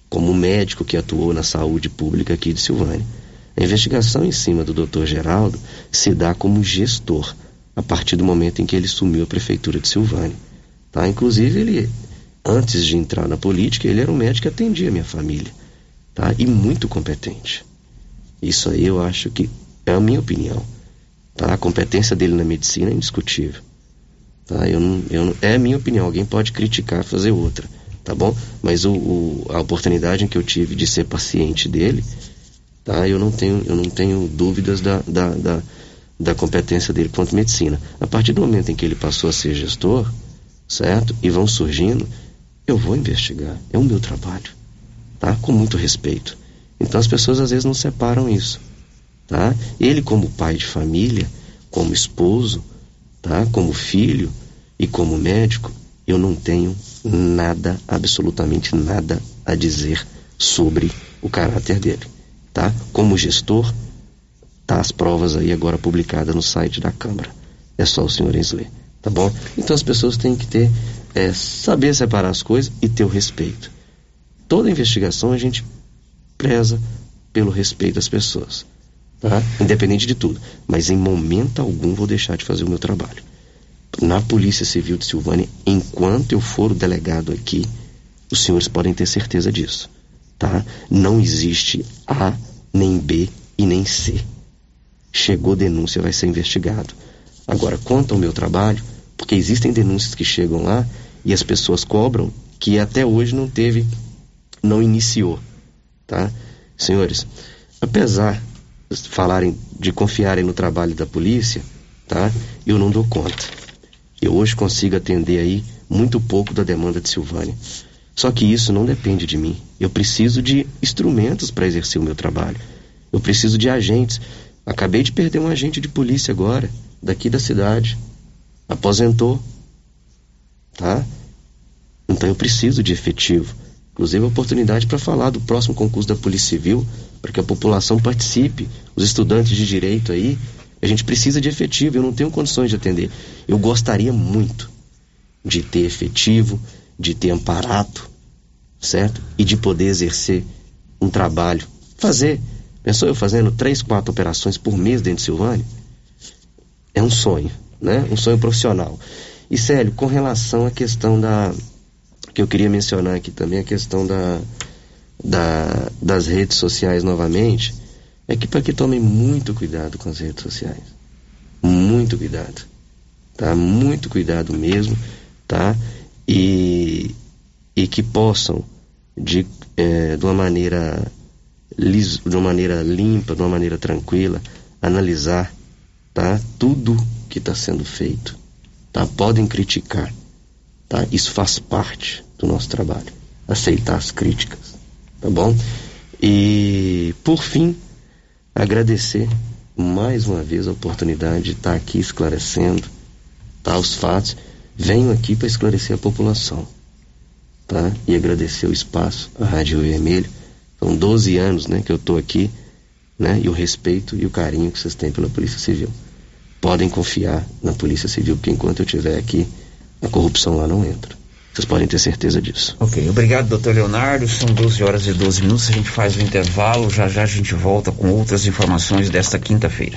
Speaker 19: como médico que atuou na saúde pública aqui de Silvânia. A investigação em cima do Dr. Geraldo se dá como gestor a partir do momento em que ele sumiu a prefeitura de Silvânia. Tá? Inclusive, ele, antes de entrar na política, ele era um médico que atendia a minha família. Tá? E muito competente. Isso aí eu acho que é a minha opinião. Tá? A competência dele na medicina é indiscutível. Tá? Eu não, eu não, é a minha opinião, alguém pode criticar, fazer outra, tá bom? Mas o, o, a oportunidade que eu tive de ser paciente dele, Tá? Eu não tenho, eu não tenho dúvidas da, da, da, da competência dele quanto medicina. A partir do momento em que ele passou a ser gestor, certo? E vão surgindo, eu vou investigar. É o meu trabalho, tá? Com muito respeito. Então as pessoas às vezes não separam isso, tá? Ele como pai de família, como esposo, tá? Como filho e como médico, eu não tenho nada, absolutamente nada a dizer sobre o caráter dele tá? Como gestor, tá as provas aí agora publicadas no site da Câmara. É só o senhor ler, tá bom? Então as pessoas têm que ter, é, saber separar as coisas e ter o respeito. Toda investigação a gente preza pelo respeito às pessoas, tá? Independente de tudo. Mas em momento algum vou deixar de fazer o meu trabalho. Na Polícia Civil de Silvânia, enquanto eu for o delegado aqui, os senhores podem ter certeza disso tá? Não existe A, nem B e nem C. Chegou denúncia, vai ser investigado. Agora, quanto ao meu trabalho, porque existem denúncias que chegam lá e as pessoas cobram que até hoje não teve, não iniciou, tá? Senhores, apesar de falarem de confiarem no trabalho da polícia, tá? Eu não dou conta. Eu hoje consigo atender aí muito pouco da demanda de Silvânia. Só que isso não depende de mim. Eu preciso de instrumentos para exercer o meu trabalho. Eu preciso de agentes. Acabei de perder um agente de polícia agora, daqui da cidade. Aposentou. Tá? Então eu preciso de efetivo. Inclusive a oportunidade para falar do próximo concurso da Polícia Civil, para que a população participe, os estudantes de direito aí. A gente precisa de efetivo, eu não tenho condições de atender. Eu gostaria muito de ter efetivo, de ter amparato, certo? E de poder exercer um trabalho. Fazer. Pensou eu fazendo três, quatro operações por mês dentro de Silvânia? É um sonho, né? Um sonho profissional. E Célio, com relação à questão da. que eu queria mencionar aqui também, a questão da, da das redes sociais novamente, é que para que tomem muito cuidado com as redes sociais. Muito cuidado. Tá? Muito cuidado mesmo, tá? e, e que possam, de, é, de, uma maneira de uma maneira limpa, de uma maneira tranquila, analisar tá, tudo que está sendo feito. Tá? Podem criticar. Tá? Isso faz parte do nosso trabalho. Aceitar as críticas. Tá bom? E, por fim, agradecer mais uma vez a oportunidade de estar aqui esclarecendo tá, os fatos Venho aqui para esclarecer a população, tá? E agradecer o espaço, a Rádio Vermelho. São 12 anos, né, que eu estou aqui, né? E o respeito e o carinho que vocês têm pela Polícia Civil. Podem confiar na Polícia Civil, porque enquanto eu estiver aqui, a corrupção lá não entra. Vocês podem ter certeza disso.
Speaker 8: Ok, obrigado, doutor Leonardo. São 12 horas e 12 minutos. A gente faz o intervalo. Já já a gente volta com outras informações desta quinta-feira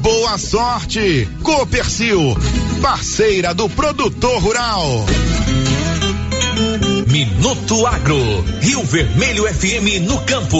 Speaker 15: boa sorte. Copercil, parceira do produtor rural.
Speaker 20: Minuto Agro, Rio Vermelho FM no campo,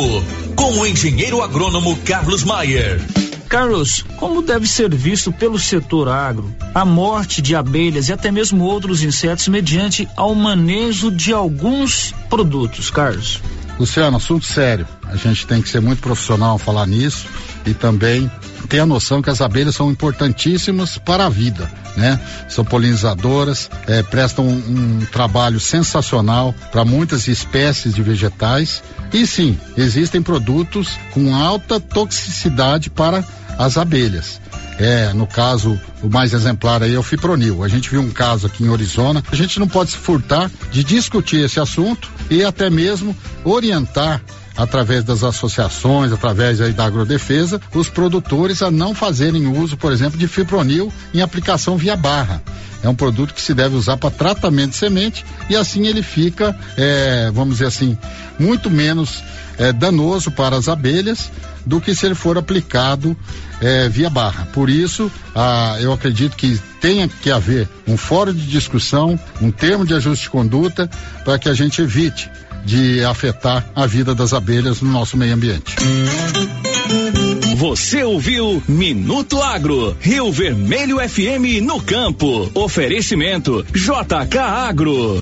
Speaker 20: com o engenheiro agrônomo Carlos Maier.
Speaker 11: Carlos, como deve ser visto pelo setor agro a morte de abelhas e até mesmo outros insetos mediante ao manejo de alguns produtos, Carlos?
Speaker 21: Luciano, assunto sério. A gente tem que ser muito profissional ao falar nisso e também ter a noção que as abelhas são importantíssimas para a vida, né? São polinizadoras, é, prestam um, um trabalho sensacional para muitas espécies de vegetais e sim, existem produtos com alta toxicidade para as abelhas. É, no caso, o mais exemplar aí é o fipronil. A gente viu um caso aqui em Arizona. A gente não pode se furtar de discutir esse assunto e até mesmo orientar através das associações, através da agrodefesa, os produtores a não fazerem uso, por exemplo, de fipronil em aplicação via barra. É um produto que se deve usar para tratamento de semente e assim ele fica, é, vamos dizer assim, muito menos é, danoso para as abelhas do que se ele for aplicado é, via barra. Por isso, ah, eu acredito que tenha que haver um fórum de discussão, um termo de ajuste de conduta, para que a gente evite de afetar a vida das abelhas no nosso meio ambiente.
Speaker 20: Você ouviu Minuto Agro, Rio Vermelho FM no campo. Oferecimento JK Agro.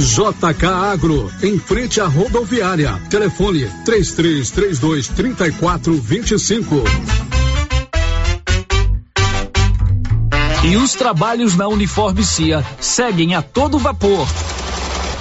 Speaker 7: JK Agro, em frente à rodoviária. Telefone 3332 3425.
Speaker 11: E os trabalhos na Uniforme CIA seguem a todo vapor.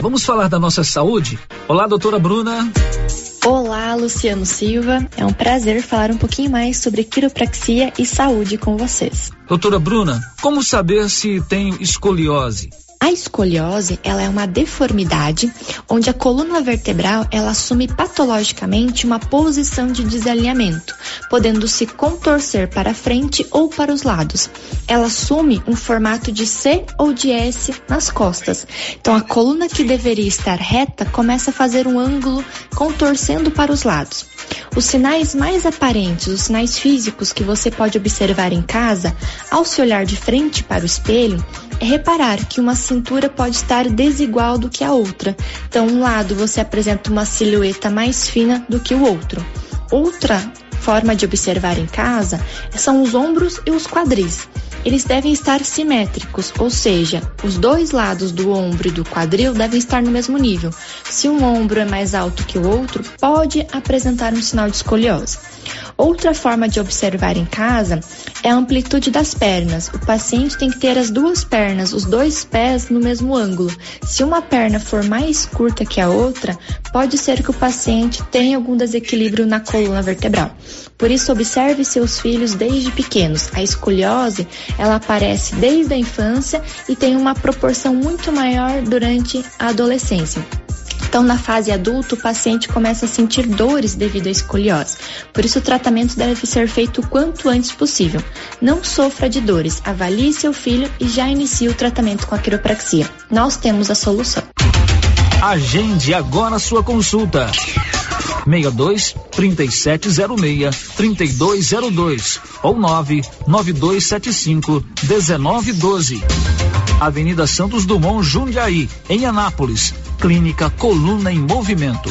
Speaker 11: Vamos falar da nossa saúde? Olá, doutora Bruna.
Speaker 22: Olá, Luciano Silva. É um prazer falar um pouquinho mais sobre quiropraxia e saúde com vocês.
Speaker 11: Doutora Bruna, como saber se tenho escoliose?
Speaker 22: A escoliose, ela é uma deformidade onde a coluna vertebral ela assume patologicamente uma posição de desalinhamento, podendo se contorcer para frente ou para os lados. Ela assume um formato de C ou de S nas costas. Então a coluna que deveria estar reta começa a fazer um ângulo contorcendo para os lados. Os sinais mais aparentes, os sinais físicos que você pode observar em casa, ao se olhar de frente para o espelho, é reparar que uma cintura pode estar desigual do que a outra. Então, um lado você apresenta uma silhueta mais fina do que o outro. Outra forma de observar em casa são os ombros e os quadris. Eles devem estar simétricos, ou seja, os dois lados do ombro e do quadril devem estar no mesmo nível. Se um ombro é mais alto que o outro, pode apresentar um sinal de escoliose. Outra forma de observar em casa é a amplitude das pernas. O paciente tem que ter as duas pernas, os dois pés no mesmo ângulo. Se uma perna for mais curta que a outra, pode ser que o paciente tenha algum desequilíbrio na coluna vertebral. Por isso, observe seus filhos desde pequenos. A escoliose, ela aparece desde a infância e tem uma proporção muito maior durante a adolescência. Então, na fase adulta, o paciente começa a sentir dores devido à escoliose. Por isso, o tratamento deve ser feito o quanto antes possível. Não sofra de dores, avalie seu filho e já inicie o tratamento com a quiropraxia. Nós temos a solução.
Speaker 11: Agende agora sua consulta. 62 3706 3202 ou 99275 1912. Avenida Santos Dumont, Jundiaí, em Anápolis. Clínica Coluna em Movimento.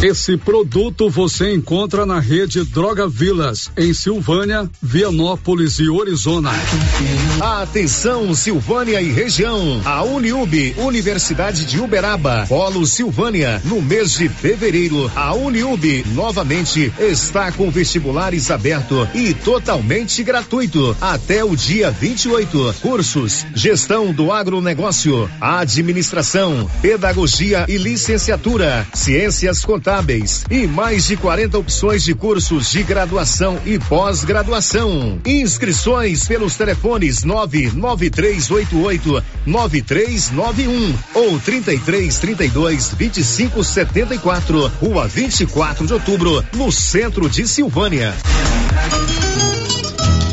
Speaker 7: Esse produto você encontra na rede Droga Vilas, em Silvânia, Vianópolis e Orizona.
Speaker 2: Atenção, Silvânia e região. A Uniub, Universidade de Uberaba, Polo Silvânia, no mês de fevereiro, a Uniub novamente está com vestibulares aberto e totalmente gratuito até o dia 28. Cursos: Gestão do Agronegócio, Administração, Pedagogia e Licenciatura, Ciências Contábeis contábeis e mais de 40 opções de cursos de graduação e pós-graduação. Inscrições pelos telefones 99388 9391 ou 3332 2574, Rua 24 de Outubro, no centro de Silvânia.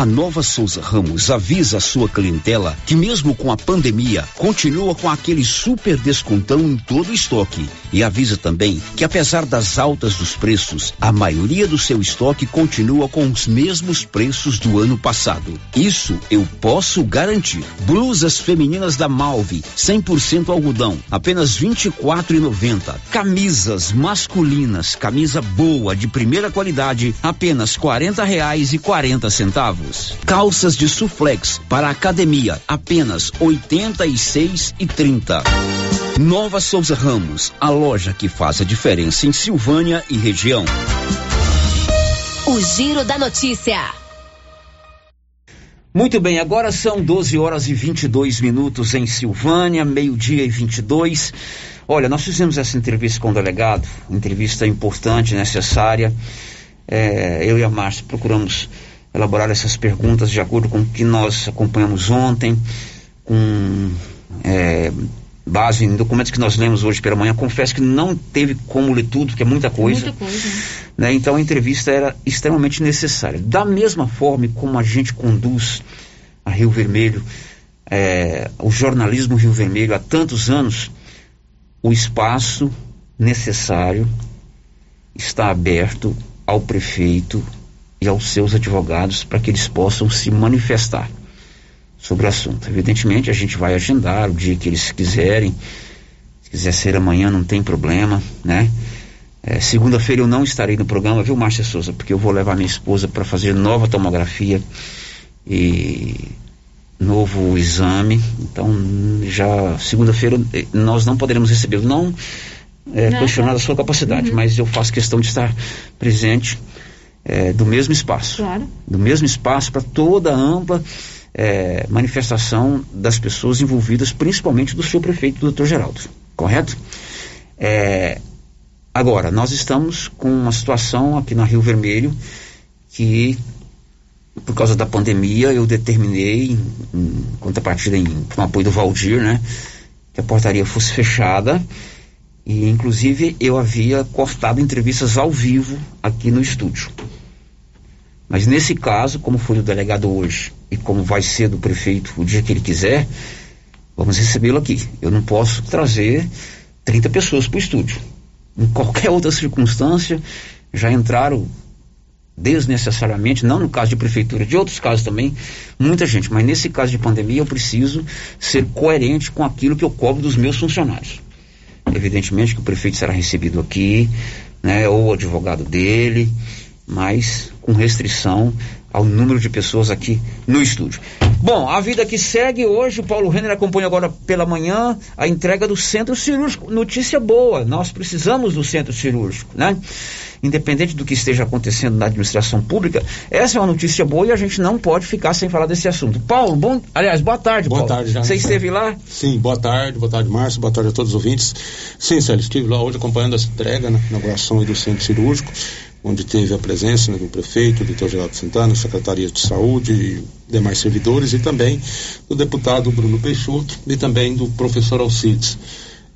Speaker 5: A Nova Souza Ramos avisa a sua clientela que mesmo com a pandemia, continua com aquele super descontão em todo o estoque. E avisa também que apesar das altas dos preços, a maioria do seu estoque continua com os mesmos preços do ano passado. Isso eu posso garantir. Blusas femininas da Malve, 100% algodão, apenas 24,90. Camisas masculinas, camisa boa de primeira qualidade, apenas 40 reais e 40 centavos. Calças de suflex para academia, apenas 86 e 30. Nova Souza Ramos, a loja que faz a diferença em Silvânia e região.
Speaker 3: O Giro da Notícia.
Speaker 8: Muito bem, agora são 12 horas e 22 minutos em Silvânia, meio-dia e 22. Olha, nós fizemos essa entrevista com o delegado, entrevista importante, necessária. É, eu e a Márcia procuramos elaborar essas perguntas de acordo com o que nós acompanhamos ontem, com é, base em documentos que nós lemos hoje pela manhã. Confesso que não teve como ler tudo, porque é muita coisa.
Speaker 18: Muita coisa.
Speaker 8: Né? Então a entrevista era extremamente necessária. Da mesma forma como a gente conduz a Rio Vermelho, é, o jornalismo Rio Vermelho há tantos anos, o espaço necessário está aberto ao prefeito e aos seus advogados para que eles possam se manifestar sobre o assunto. Evidentemente, a gente vai agendar o dia que eles quiserem. Se quiser ser amanhã, não tem problema, né? É, Segunda-feira eu não estarei no programa, viu, Márcia Souza? Porque eu vou levar minha esposa para fazer nova tomografia e novo exame. Então, já segunda-feira eh, nós não poderemos recebê-lo. Não é, questionar a sua capacidade,
Speaker 18: Uhum.
Speaker 8: mas eu faço questão de estar presente é, do mesmo espaço.
Speaker 18: Claro.
Speaker 8: Do mesmo espaço para toda a ampla é, manifestação das pessoas envolvidas, principalmente do seu prefeito, doutor Geraldo. Correto? É, agora, nós estamos com uma situação aqui na Rio Vermelho que, por causa da pandemia, eu determinei, em, em contrapartida em, com apoio do Valdir, né, que a portaria fosse fechada. E, inclusive, eu havia cortado entrevistas ao vivo aqui no estúdio. Mas nesse caso, como foi do delegado hoje e como vai ser do prefeito o dia que ele quiser, vamos recebê-lo aqui. Eu não posso trazer 30 pessoas para o estúdio. Em qualquer outra circunstância, já entraram desnecessariamente, não no caso de prefeitura, de outros casos também, muita gente. Mas nesse caso de pandemia, eu preciso ser coerente com aquilo que eu cobro dos meus funcionários. Evidentemente que o prefeito será recebido aqui, né, ou o advogado dele, mas com restrição ao número de pessoas aqui no estúdio. Bom, a vida que segue hoje, o Paulo Renner acompanha agora pela manhã a entrega do centro cirúrgico. Notícia boa, nós precisamos do centro cirúrgico, né? Independente do que esteja acontecendo na administração pública, essa é uma notícia boa e a gente não pode ficar sem falar desse assunto. Paulo, bom, aliás, boa tarde,
Speaker 23: Boa Paulo. tarde, já. Você
Speaker 8: esteve lá?
Speaker 23: Sim, boa tarde, boa tarde, Márcio, boa tarde a todos os ouvintes. Sim, Célio, estive lá hoje acompanhando essa entrega, né, inauguração do centro cirúrgico, onde teve a presença né, do prefeito, do Dr. Geraldo Santana, Secretaria de Saúde e demais servidores, e também do deputado Bruno Peixoto e também do professor Alcides.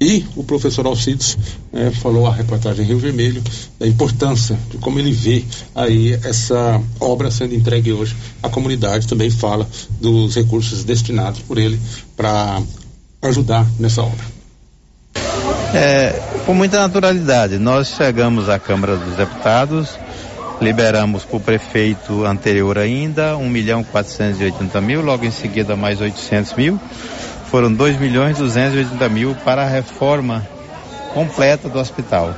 Speaker 23: E o professor Alcides eh, falou a reportagem Rio Vermelho da importância de como ele vê aí essa obra sendo entregue hoje à comunidade. Também fala dos recursos destinados por ele para ajudar nessa obra.
Speaker 24: É, com muita naturalidade. Nós chegamos à Câmara dos Deputados, liberamos para o prefeito anterior ainda 1 milhão 480 mil, logo em seguida mais 800 mil. Foram 2 milhões 280 mil para a reforma completa do hospital.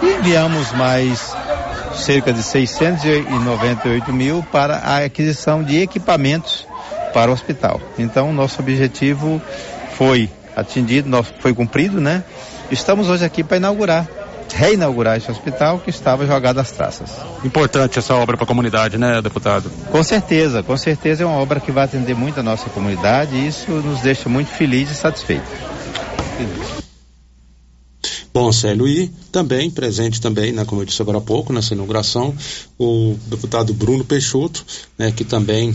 Speaker 24: E enviamos mais cerca de 698 mil para a aquisição de equipamentos para o hospital. Então, nosso objetivo foi atingido, foi cumprido, né? Estamos hoje aqui para inaugurar, reinaugurar esse hospital que estava jogado às traças.
Speaker 23: Importante essa obra para a comunidade, né, deputado?
Speaker 24: Com certeza, com certeza é uma obra que vai atender muito a nossa comunidade e isso nos deixa muito felizes e satisfeitos.
Speaker 23: Bom, Célio, e também, presente também, né, como eu disse agora há pouco, nessa inauguração, o deputado Bruno Peixoto, né, que também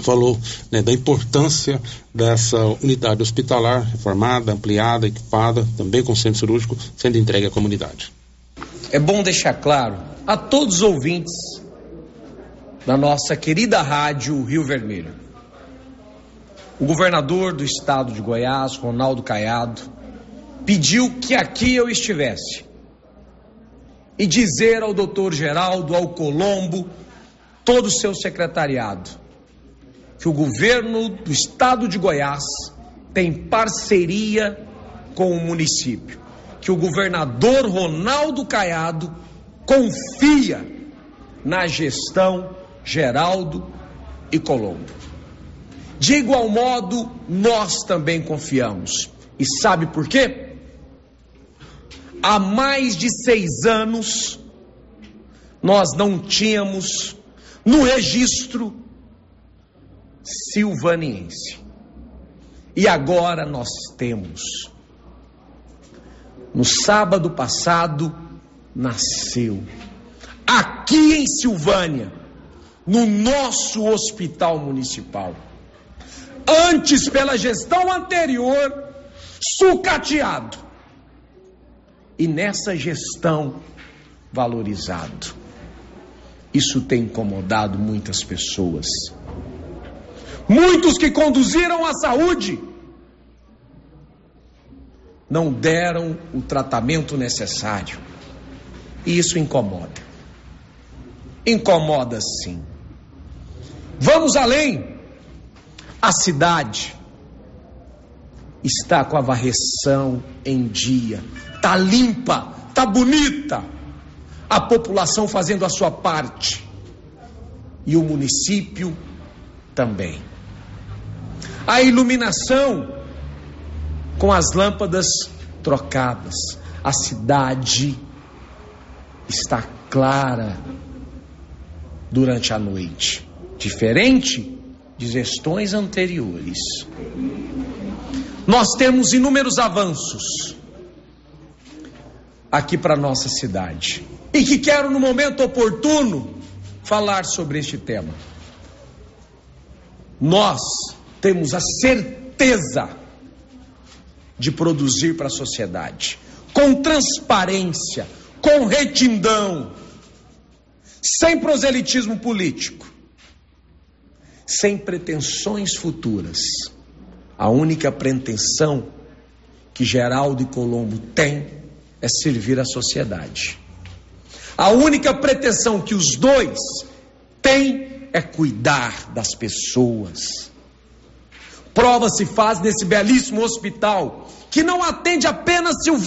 Speaker 23: falou né, da importância dessa unidade hospitalar reformada, ampliada, equipada, também com centro cirúrgico, sendo entregue à comunidade.
Speaker 25: É bom deixar claro a todos os ouvintes da nossa querida rádio Rio Vermelho. O governador do estado de Goiás, Ronaldo Caiado, pediu que aqui eu estivesse e dizer ao doutor Geraldo, ao Colombo, todo o seu secretariado, que o governo do estado de Goiás tem parceria com o município, que o governador Ronaldo Caiado confia na gestão Geraldo e Colombo. De igual modo, nós também confiamos. E sabe por quê? Há mais de seis anos, nós não tínhamos no registro silvaniense. E agora nós temos. No sábado passado, nasceu, aqui em Silvânia, no nosso hospital municipal. Antes, pela gestão anterior, sucateado. E nessa gestão, valorizado. Isso tem incomodado muitas pessoas. Muitos que conduziram a saúde não deram o tratamento necessário. E isso incomoda. Incomoda sim. Vamos além. A cidade está com a varreção em dia, tá limpa, tá bonita. A população fazendo a sua parte e o município também. A iluminação com as lâmpadas trocadas. A cidade está clara durante a noite, diferente de gestões anteriores. Nós temos inúmeros avanços aqui para nossa cidade e que quero no momento oportuno falar sobre este tema. Nós temos a certeza de produzir para a sociedade com transparência, com retidão, sem proselitismo político, sem pretensões futuras. A única pretensão que Geraldo e Colombo têm é servir a sociedade. A única pretensão que os dois têm é cuidar das pessoas. Prova se faz nesse belíssimo hospital que não atende apenas Silvânia.